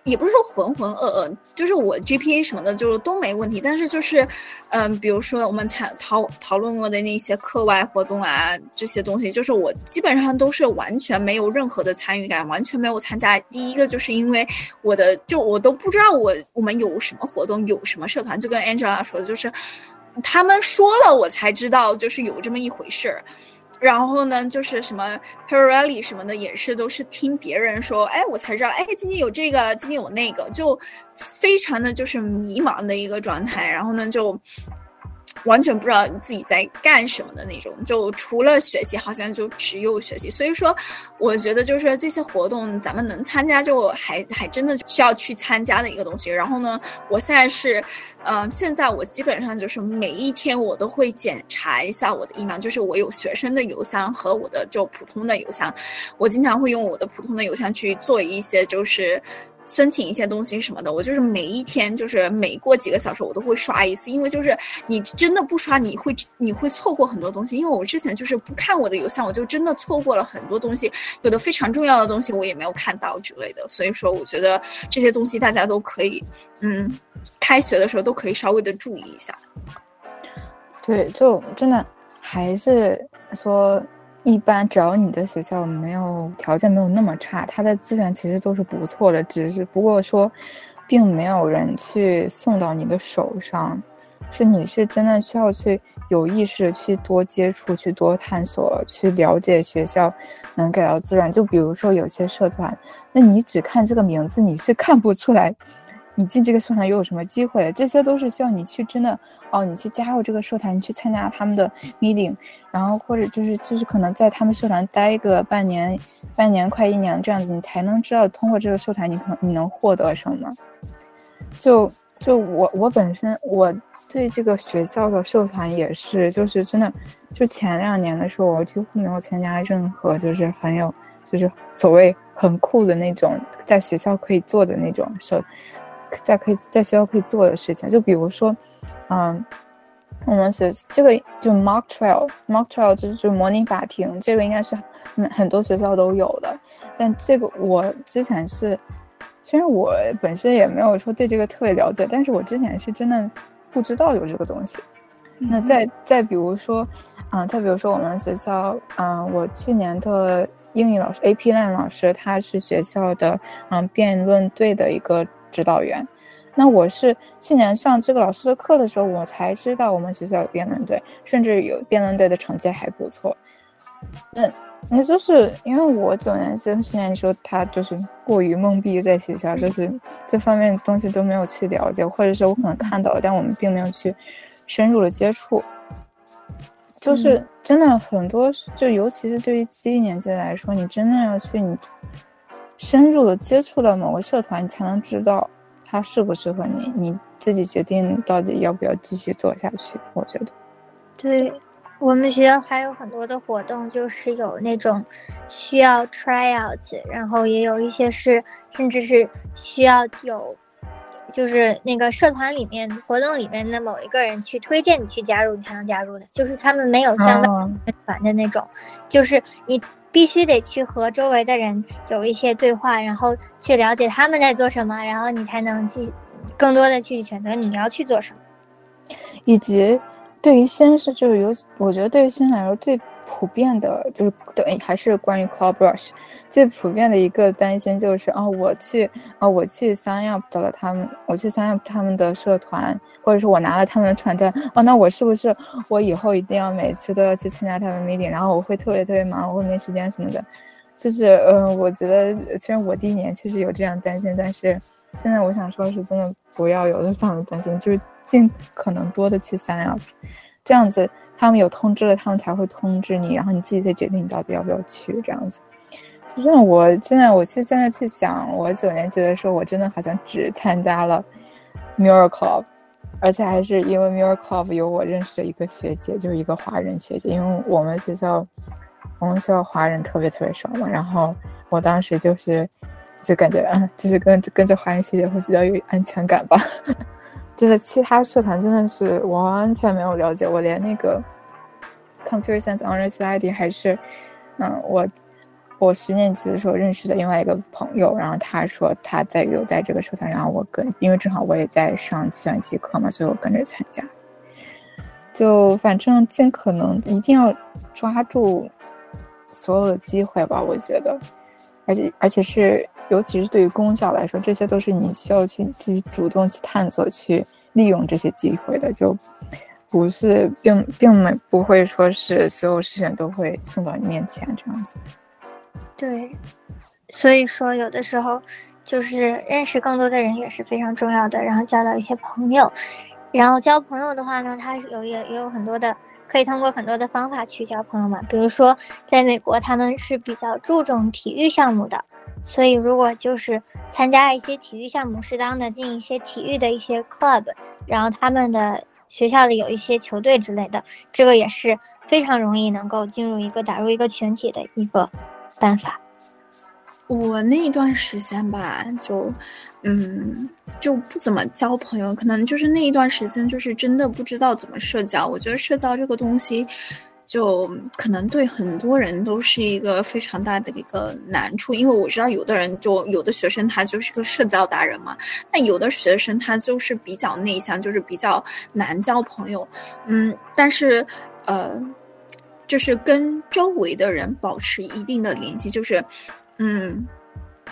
也不是说浑浑噩噩，就是我 GPA 什么的就都没问题，但是就是，嗯，比如说我们讨讨讨论过的那些课外活动啊，这些东西，就是我基本上都是完全没有任何的参与感，完全没有参加。第一个就是因为我的就我都不知道我我们有什么活动，有什么社团，就跟 Angela 说的，就是他们说了我才知道，就是有这么一回事儿。然后呢，就是什么 p e r e l l i 什么的，也是都是听别人说，哎，我才知道，哎，今天有这个，今天有那个，就非常的就是迷茫的一个状态。然后呢，就。完全不知道你自己在干什么的那种，就除了学习，好像就只有学习。所以说，我觉得就是这些活动，咱们能参加，就还还真的需要去参加的一个东西。然后呢，我现在是，嗯，现在我基本上就是每一天我都会检查一下我的 email，就是我有学生的邮箱和我的就普通的邮箱，我经常会用我的普通的邮箱去做一些就是。申请一些东西什么的，我就是每一天就是每过几个小时我都会刷一次，因为就是你真的不刷，你会你会错过很多东西。因为我之前就是不看我的邮箱，我就真的错过了很多东西，有的非常重要的东西我也没有看到之类的。所以说，我觉得这些东西大家都可以，嗯，开学的时候都可以稍微的注意一下。对，就真的还是说。一般只要你的学校没有条件没有那么差，它的资源其实都是不错的，只是不过说，并没有人去送到你的手上，是你是真的需要去有意识去多接触、去多探索、去了解学校能给到资源。就比如说有些社团，那你只看这个名字，你是看不出来。你进这个社团又有什么机会？这些都是需要你去真的哦，你去加入这个社团，你去参加他们的 meeting，然后或者就是就是可能在他们社团待个半年、半年快一年这样子，你才能知道通过这个社团你可你能获得什么。就就我我本身我对这个学校的社团也是，就是真的就前两年的时候，我几乎没有参加任何就是很有就是所谓很酷的那种在学校可以做的那种社。在可以在学校可以做的事情，就比如说，嗯，我们学这个就 mock trial，mock trial 就是就是模拟法庭，这个应该是很多学校都有的。但这个我之前是，虽然我本身也没有说对这个特别了解，但是我之前是真的不知道有这个东西。那再再比如说，嗯，再比如说我们学校，嗯，我去年的英语老师 AP Lan 老师，他是学校的嗯辩论队的一个。指导员，那我是去年上这个老师的课的时候，我才知道我们学校有辩论队，甚至有辩论队的成绩还不错。那那就是因为我九年级、十年级时候，他就是过于懵逼，在学校就是这方面东西都没有去了解，或者是我可能看到了，但我们并没有去深入的接触。就是真的很多，就尤其是对于低年级来说，你真的要去你。深入的接触了某个社团，你才能知道它适不适合你，你自己决定到底要不要继续做下去。我觉得，对我们学校还有很多的活动，就是有那种需要 try out，然后也有一些是甚至是需要有，就是那个社团里面活动里面的某一个人去推荐你去加入，你才能加入的。就是他们没有相当团的那种，就是你。必须得去和周围的人有一些对话，然后去了解他们在做什么，然后你才能去更多的去选择你要去做什么，以及对于新是就是有，我觉得对于新来说最。普遍的就是对，还是关于 Cloud Brush 最普遍的一个担心就是哦，我去哦，我去 sign up 了他们，我去 sign up 他们的社团，或者是我拿了他们的传单哦，那我是不是我以后一定要每次都要去参加他们 meeting，然后我会特别特别忙，我会没时间什么的。就是嗯，我觉得虽然我第一年确实有这样担心，但是现在我想说是真的不要有这方面担心，就是尽可能多的去 sign up，这样子。他们有通知了，他们才会通知你，然后你自己再决定你到底要不要去这样子。就像我现在，我去现在去想，我九年级的时候，我真的好像只参加了 Mirror Club，而且还是因为 Mirror Club 有我认识的一个学姐，就是一个华人学姐，因为我们学校我们学校华人特别特别少嘛，然后我当时就是就感觉，嗯，就是跟跟着华人学姐会比较有安全感吧。真的，其他社团真的是完全没有了解，我连那个 Computer Science Honors Society 还是，嗯，我我十年级的时候认识的另外一个朋友，然后他说他在有在这个社团，然后我跟，因为正好我也在上计算机课嘛，所以我跟着参加。就反正尽可能一定要抓住所有的机会吧，我觉得，而且而且是。尤其是对于公校来说，这些都是你需要去自己主动去探索、去利用这些机会的，就不是并并没不会说是所有事情都会送到你面前这样子。对，所以说有的时候就是认识更多的人也是非常重要的，然后交到一些朋友，然后交朋友的话呢，它有也也有很多的可以通过很多的方法去交朋友嘛，比如说在美国他们是比较注重体育项目的。所以，如果就是参加一些体育项目，适当的进一些体育的一些 club，然后他们的学校里有一些球队之类的，这个也是非常容易能够进入一个打入一个群体的一个办法。我那一段时间吧，就，嗯，就不怎么交朋友，可能就是那一段时间，就是真的不知道怎么社交。我觉得社交这个东西，就可能对很多人都是一个非常大的一个难处，因为我知道有的人就有的学生他就是个社交达人嘛，那有的学生他就是比较内向，就是比较难交朋友。嗯，但是，呃，就是跟周围的人保持一定的联系，就是。嗯，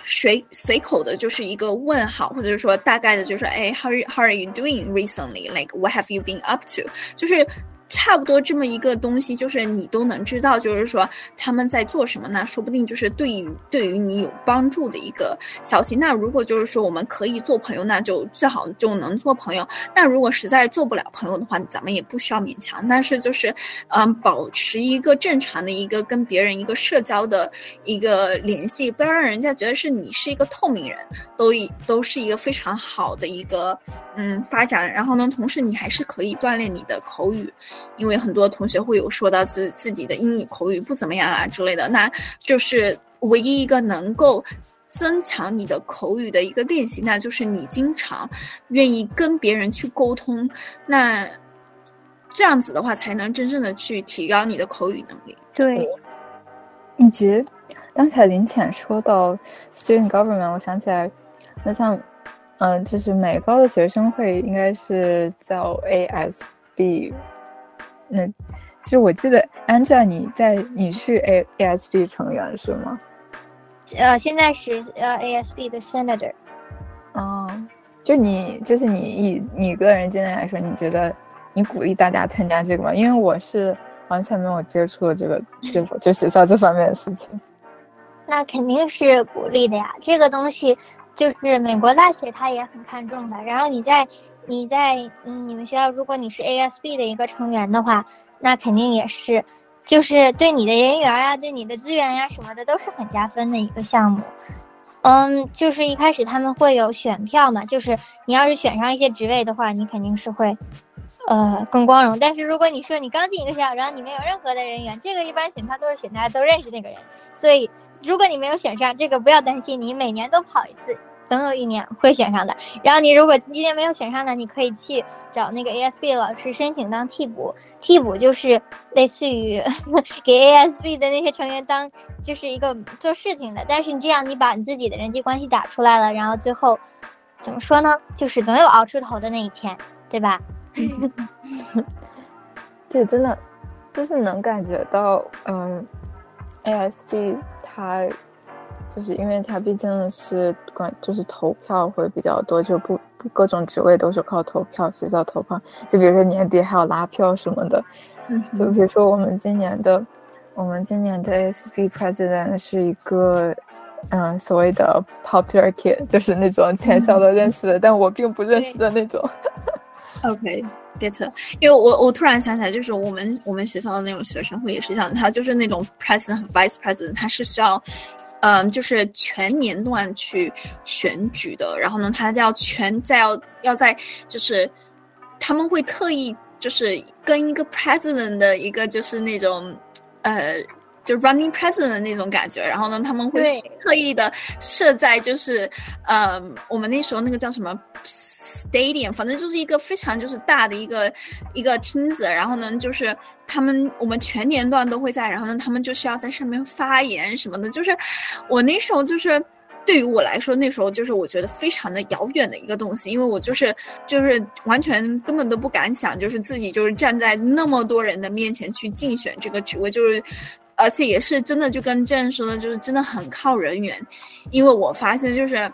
随随口的就是一个问好，或者是说大概的，就是哎，how how are you doing recently? Like what have you been up to? 就是。差不多这么一个东西，就是你都能知道，就是说他们在做什么，呢说不定就是对于对于你有帮助的一个消息。那如果就是说我们可以做朋友，那就最好就能做朋友。那如果实在做不了朋友的话，咱们也不需要勉强。但是就是，嗯，保持一个正常的一个跟别人一个社交的一个联系，不要让人家觉得是你是一个透明人，都一都是一个非常好的一个嗯发展。然后呢，同时你还是可以锻炼你的口语。因为很多同学会有说到自自己的英语口语不怎么样啊之类的，那就是唯一一个能够增强你的口语的一个练习，那就是你经常愿意跟别人去沟通，那这样子的话才能真正的去提高你的口语能力。对，以及刚才林浅说到 student government，我想起来，那像嗯，就是美高的学生会应该是叫 ASB。那其实我记得，Angela，你在你是 A ASB 成员是吗？呃，现在是呃 ASB 的 Senator。哦，就你就是你以你个人经验来说，你觉得你鼓励大家参加这个吗？因为我是完全没有接触这个这就学校这方面的事情。*laughs* 那肯定是鼓励的呀，这个东西就是美国大学他也很看重的。然后你在。你在嗯，你们学校，如果你是 ASB 的一个成员的话，那肯定也是，就是对你的人缘啊，对你的资源呀什么的都是很加分的一个项目。嗯，就是一开始他们会有选票嘛，就是你要是选上一些职位的话，你肯定是会，呃，更光荣。但是如果你说你刚进一个学校，然后你没有任何的人员，这个一般选票都是选大家都认识那个人，所以如果你没有选上，这个不要担心，你每年都跑一次。总有一年会选上的。然后你如果今年没有选上呢，你可以去找那个 ASB 老师申请当替补。替补就是类似于 *laughs* 给 ASB 的那些成员当，就是一个做事情的。但是你这样，你把你自己的人际关系打出来了，然后最后怎么说呢？就是总有熬出头的那一天，对吧？*laughs* 对，真的就是能感觉到，嗯，ASB 它。就是因为他毕竟是管，就是投票会比较多，就不不各种职位都是靠投票，学校投票。就比如说年底还有拉票什么的。嗯。就比如说我们今年的，我们今年的 ASP President 是一个，嗯，所谓的 Popular Kid，就是那种全校都认识的，但我并不认识的那种。OK，get。因为我我突然想起来，就是我们我们学校的那种学生会也是这样，他就是那种 President 和 Vice President，他是需要。嗯，就是全年段去选举的，然后呢，他要全在要要在，就是他们会特意就是跟一个 president 的一个就是那种，呃。就 running president 的那种感觉，然后呢，他们会特意的设在就是，呃，我们那时候那个叫什么 stadium，反正就是一个非常就是大的一个一个厅子，然后呢，就是他们我们全年段都会在，然后呢，他们就需要在上面发言什么的，就是我那时候就是对于我来说，那时候就是我觉得非常的遥远的一个东西，因为我就是就是完全根本都不敢想，就是自己就是站在那么多人的面前去竞选这个职位，就是。而且也是真的，就跟郑说的，就是真的很靠人缘，因为我发现就是，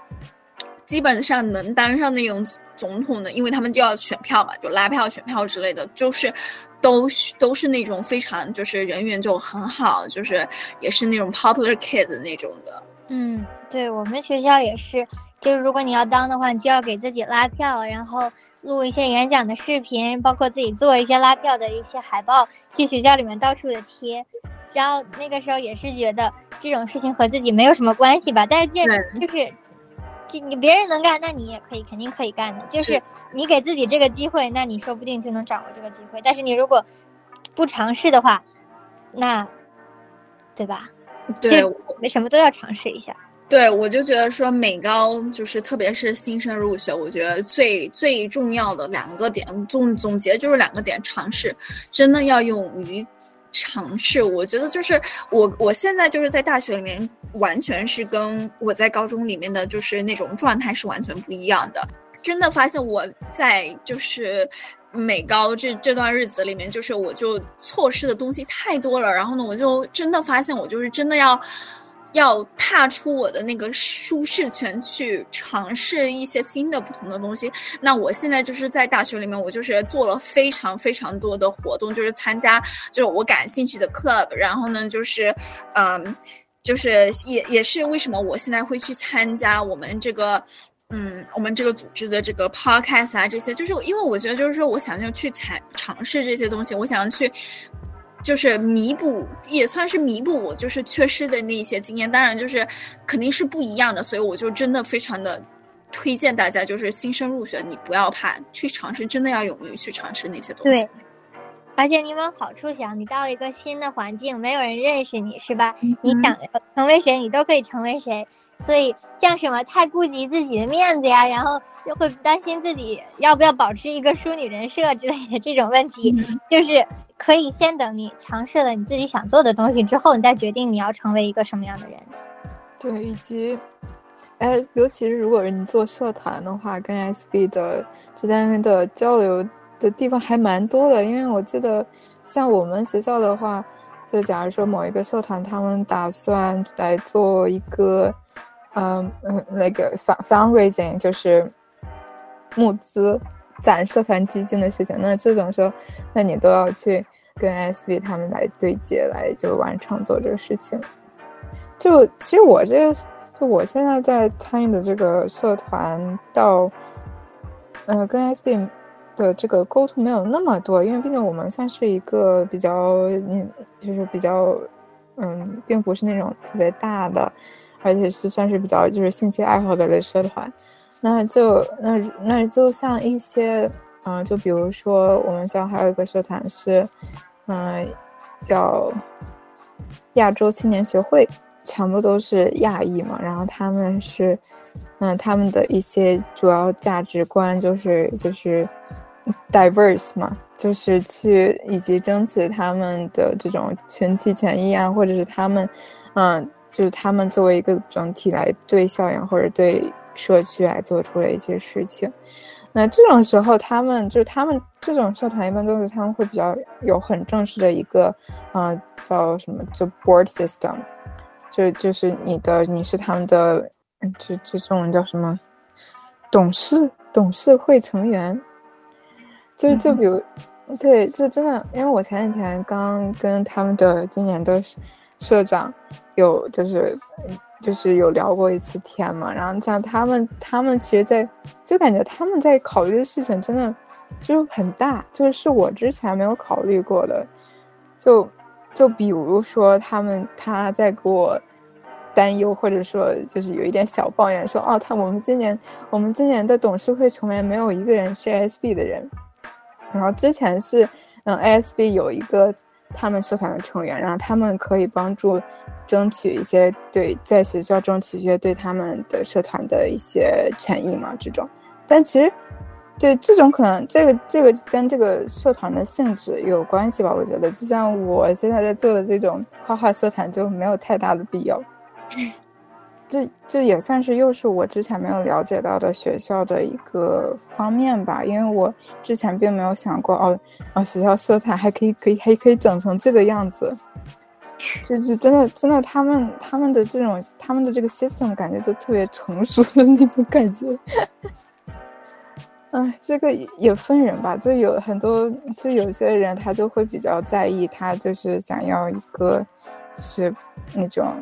基本上能当上那种总统的，因为他们就要选票嘛，就拉票、选票之类的，就是都都是那种非常就是人缘就很好，就是也是那种 popular kid 那种的。嗯，对我们学校也是，就是如果你要当的话，你就要给自己拉票，然后录一些演讲的视频，包括自己做一些拉票的一些海报，去学校里面到处的贴。然后那个时候也是觉得这种事情和自己没有什么关系吧，但是见就是，就你别人能干，那你也可以，肯定可以干的。就是你给自己这个机会，那你说不定就能掌握这个机会。但是你如果不尝试的话，那，对吧？对，我们什么都要尝试一下。对，我就觉得说美高就是特别是新生入学，我觉得最最重要的两个点总总结就是两个点：尝试，真的要勇于尝试。我觉得就是我我现在就是在大学里面，完全是跟我在高中里面的就是那种状态是完全不一样的。真的发现我在就是美高这这段日子里面，就是我就错失的东西太多了。然后呢，我就真的发现我就是真的要。要踏出我的那个舒适圈，去尝试一些新的、不同的东西。那我现在就是在大学里面，我就是做了非常非常多的活动，就是参加就是我感兴趣的 club。然后呢，就是嗯，就是也也是为什么我现在会去参加我们这个嗯我们这个组织的这个 podcast 啊这些，就是因为我觉得就是说我想要去采尝试这些东西，我想要去。就是弥补，也算是弥补我就是缺失的那一些经验。当然，就是肯定是不一样的，所以我就真的非常的推荐大家，就是新生入学，你不要怕去尝试，真的要勇于去尝试那些东西。对，而且你往好处想，你到了一个新的环境，没有人认识你，是吧？你想成为谁，你都可以成为谁。所以，像什么太顾及自己的面子呀，然后又会担心自己要不要保持一个淑女人设之类的这种问题，就是。可以先等你尝试了你自己想做的东西之后，你再决定你要成为一个什么样的人。对，以及，哎，尤其是如果是你做社团的话，跟 SB 的之间的交流的地方还蛮多的。因为我记得，像我们学校的话，就假如说某一个社团他们打算来做一个，嗯嗯，那个 fundraising，就是募资。攒社团基金的事情，那这种时候，那你都要去跟 SB 他们来对接，来就完成做这个事情。就其实我这个，就我现在在参与的这个社团，到，呃，跟 SB 的这个沟通没有那么多，因为毕竟我们算是一个比较，嗯，就是比较，嗯，并不是那种特别大的，而且是算是比较就是兴趣爱好的类社团。那就那那就像一些，嗯，就比如说我们学校还有一个社团是，嗯，叫亚洲青年学会，全部都是亚裔嘛。然后他们是，嗯，他们的一些主要价值观就是就是 diverse 嘛，就是去以及争取他们的这种群体权益啊，或者是他们，嗯，就是他们作为一个整体来对校园或者对。社区来做出了一些事情，那这种时候，他们就是他们这种社团一般都是他们会比较有很正式的一个，嗯，叫什么，就 board system，就就是你的你是他们的，这这中文叫什么，董事董事会成员，就就比如，对，就真的，因为我前几天刚跟他们的今年的社长有就是。就是有聊过一次天嘛，然后像他们，他们其实，在就感觉他们在考虑的事情真的就很大，就是是我之前没有考虑过的。就就比如说，他们他在给我担忧，或者说就是有一点小抱怨，说哦，他我们今年我们今年的董事会成员没有一个人是 ASB 的人，然后之前是嗯 ASB 有一个他们社团的成员，然后他们可以帮助。争取一些对在学校争取一些对他们的社团的一些权益嘛，这种。但其实，对这种可能，这个这个跟这个社团的性质有关系吧？我觉得，就像我现在在做的这种画画社团，就没有太大的必要。*laughs* 这这也算是又是我之前没有了解到的学校的一个方面吧，因为我之前并没有想过，哦哦，学校色彩还可以可以还可以整成这个样子。就是真的，真的，他们他们的这种，他们的这个 system 感觉都特别成熟的那种感觉。哎，这个也分人吧，就有很多，就有些人他就会比较在意，他就是想要一个，是那种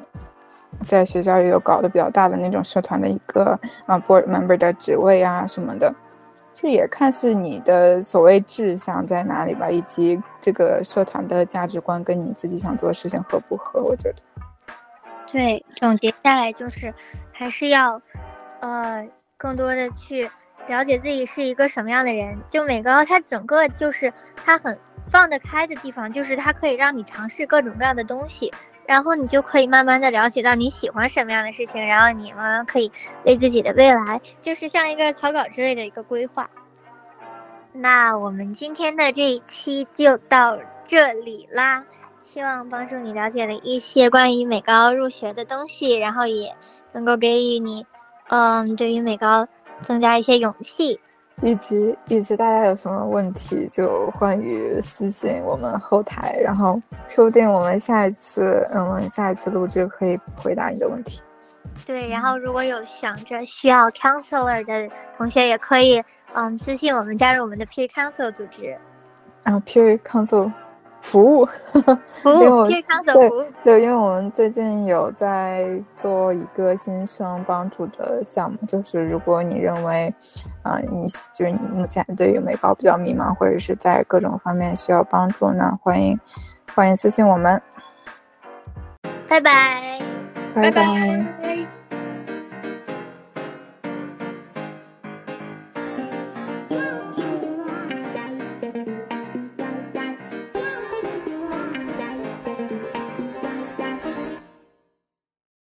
在学校里有搞得比较大的那种社团的一个啊 board member 的职位啊什么的。这也看是你的所谓志向在哪里吧，以及这个社团的价值观跟你自己想做的事情合不合？我觉得，对，总结下来就是还是要，呃，更多的去了解自己是一个什么样的人。就美高，它整个就是它很放得开的地方，就是它可以让你尝试各种各样的东西。然后你就可以慢慢的了解到你喜欢什么样的事情，然后你慢慢可以为自己的未来，就是像一个草稿之类的一个规划。那我们今天的这一期就到这里啦，希望帮助你了解了一些关于美高入学的东西，然后也能够给予你，嗯，对于美高增加一些勇气。以及以及大家有什么问题，就欢迎私信我们后台，然后说不定我们下一次，嗯，下一次录制可以回答你的问题。对，然后如果有想着需要 counselor 的同学，也可以，嗯，私信我们加入我们的 peer council 组织。然后 peer counsel。服务，*laughs* 服务，健康的服务。对，因为我们最近有在做一个新生帮助的项目，就是如果你认为，啊，你就是你目前对于美高比较迷茫，或者是在各种方面需要帮助呢，欢迎欢迎私信我们。拜拜，拜拜。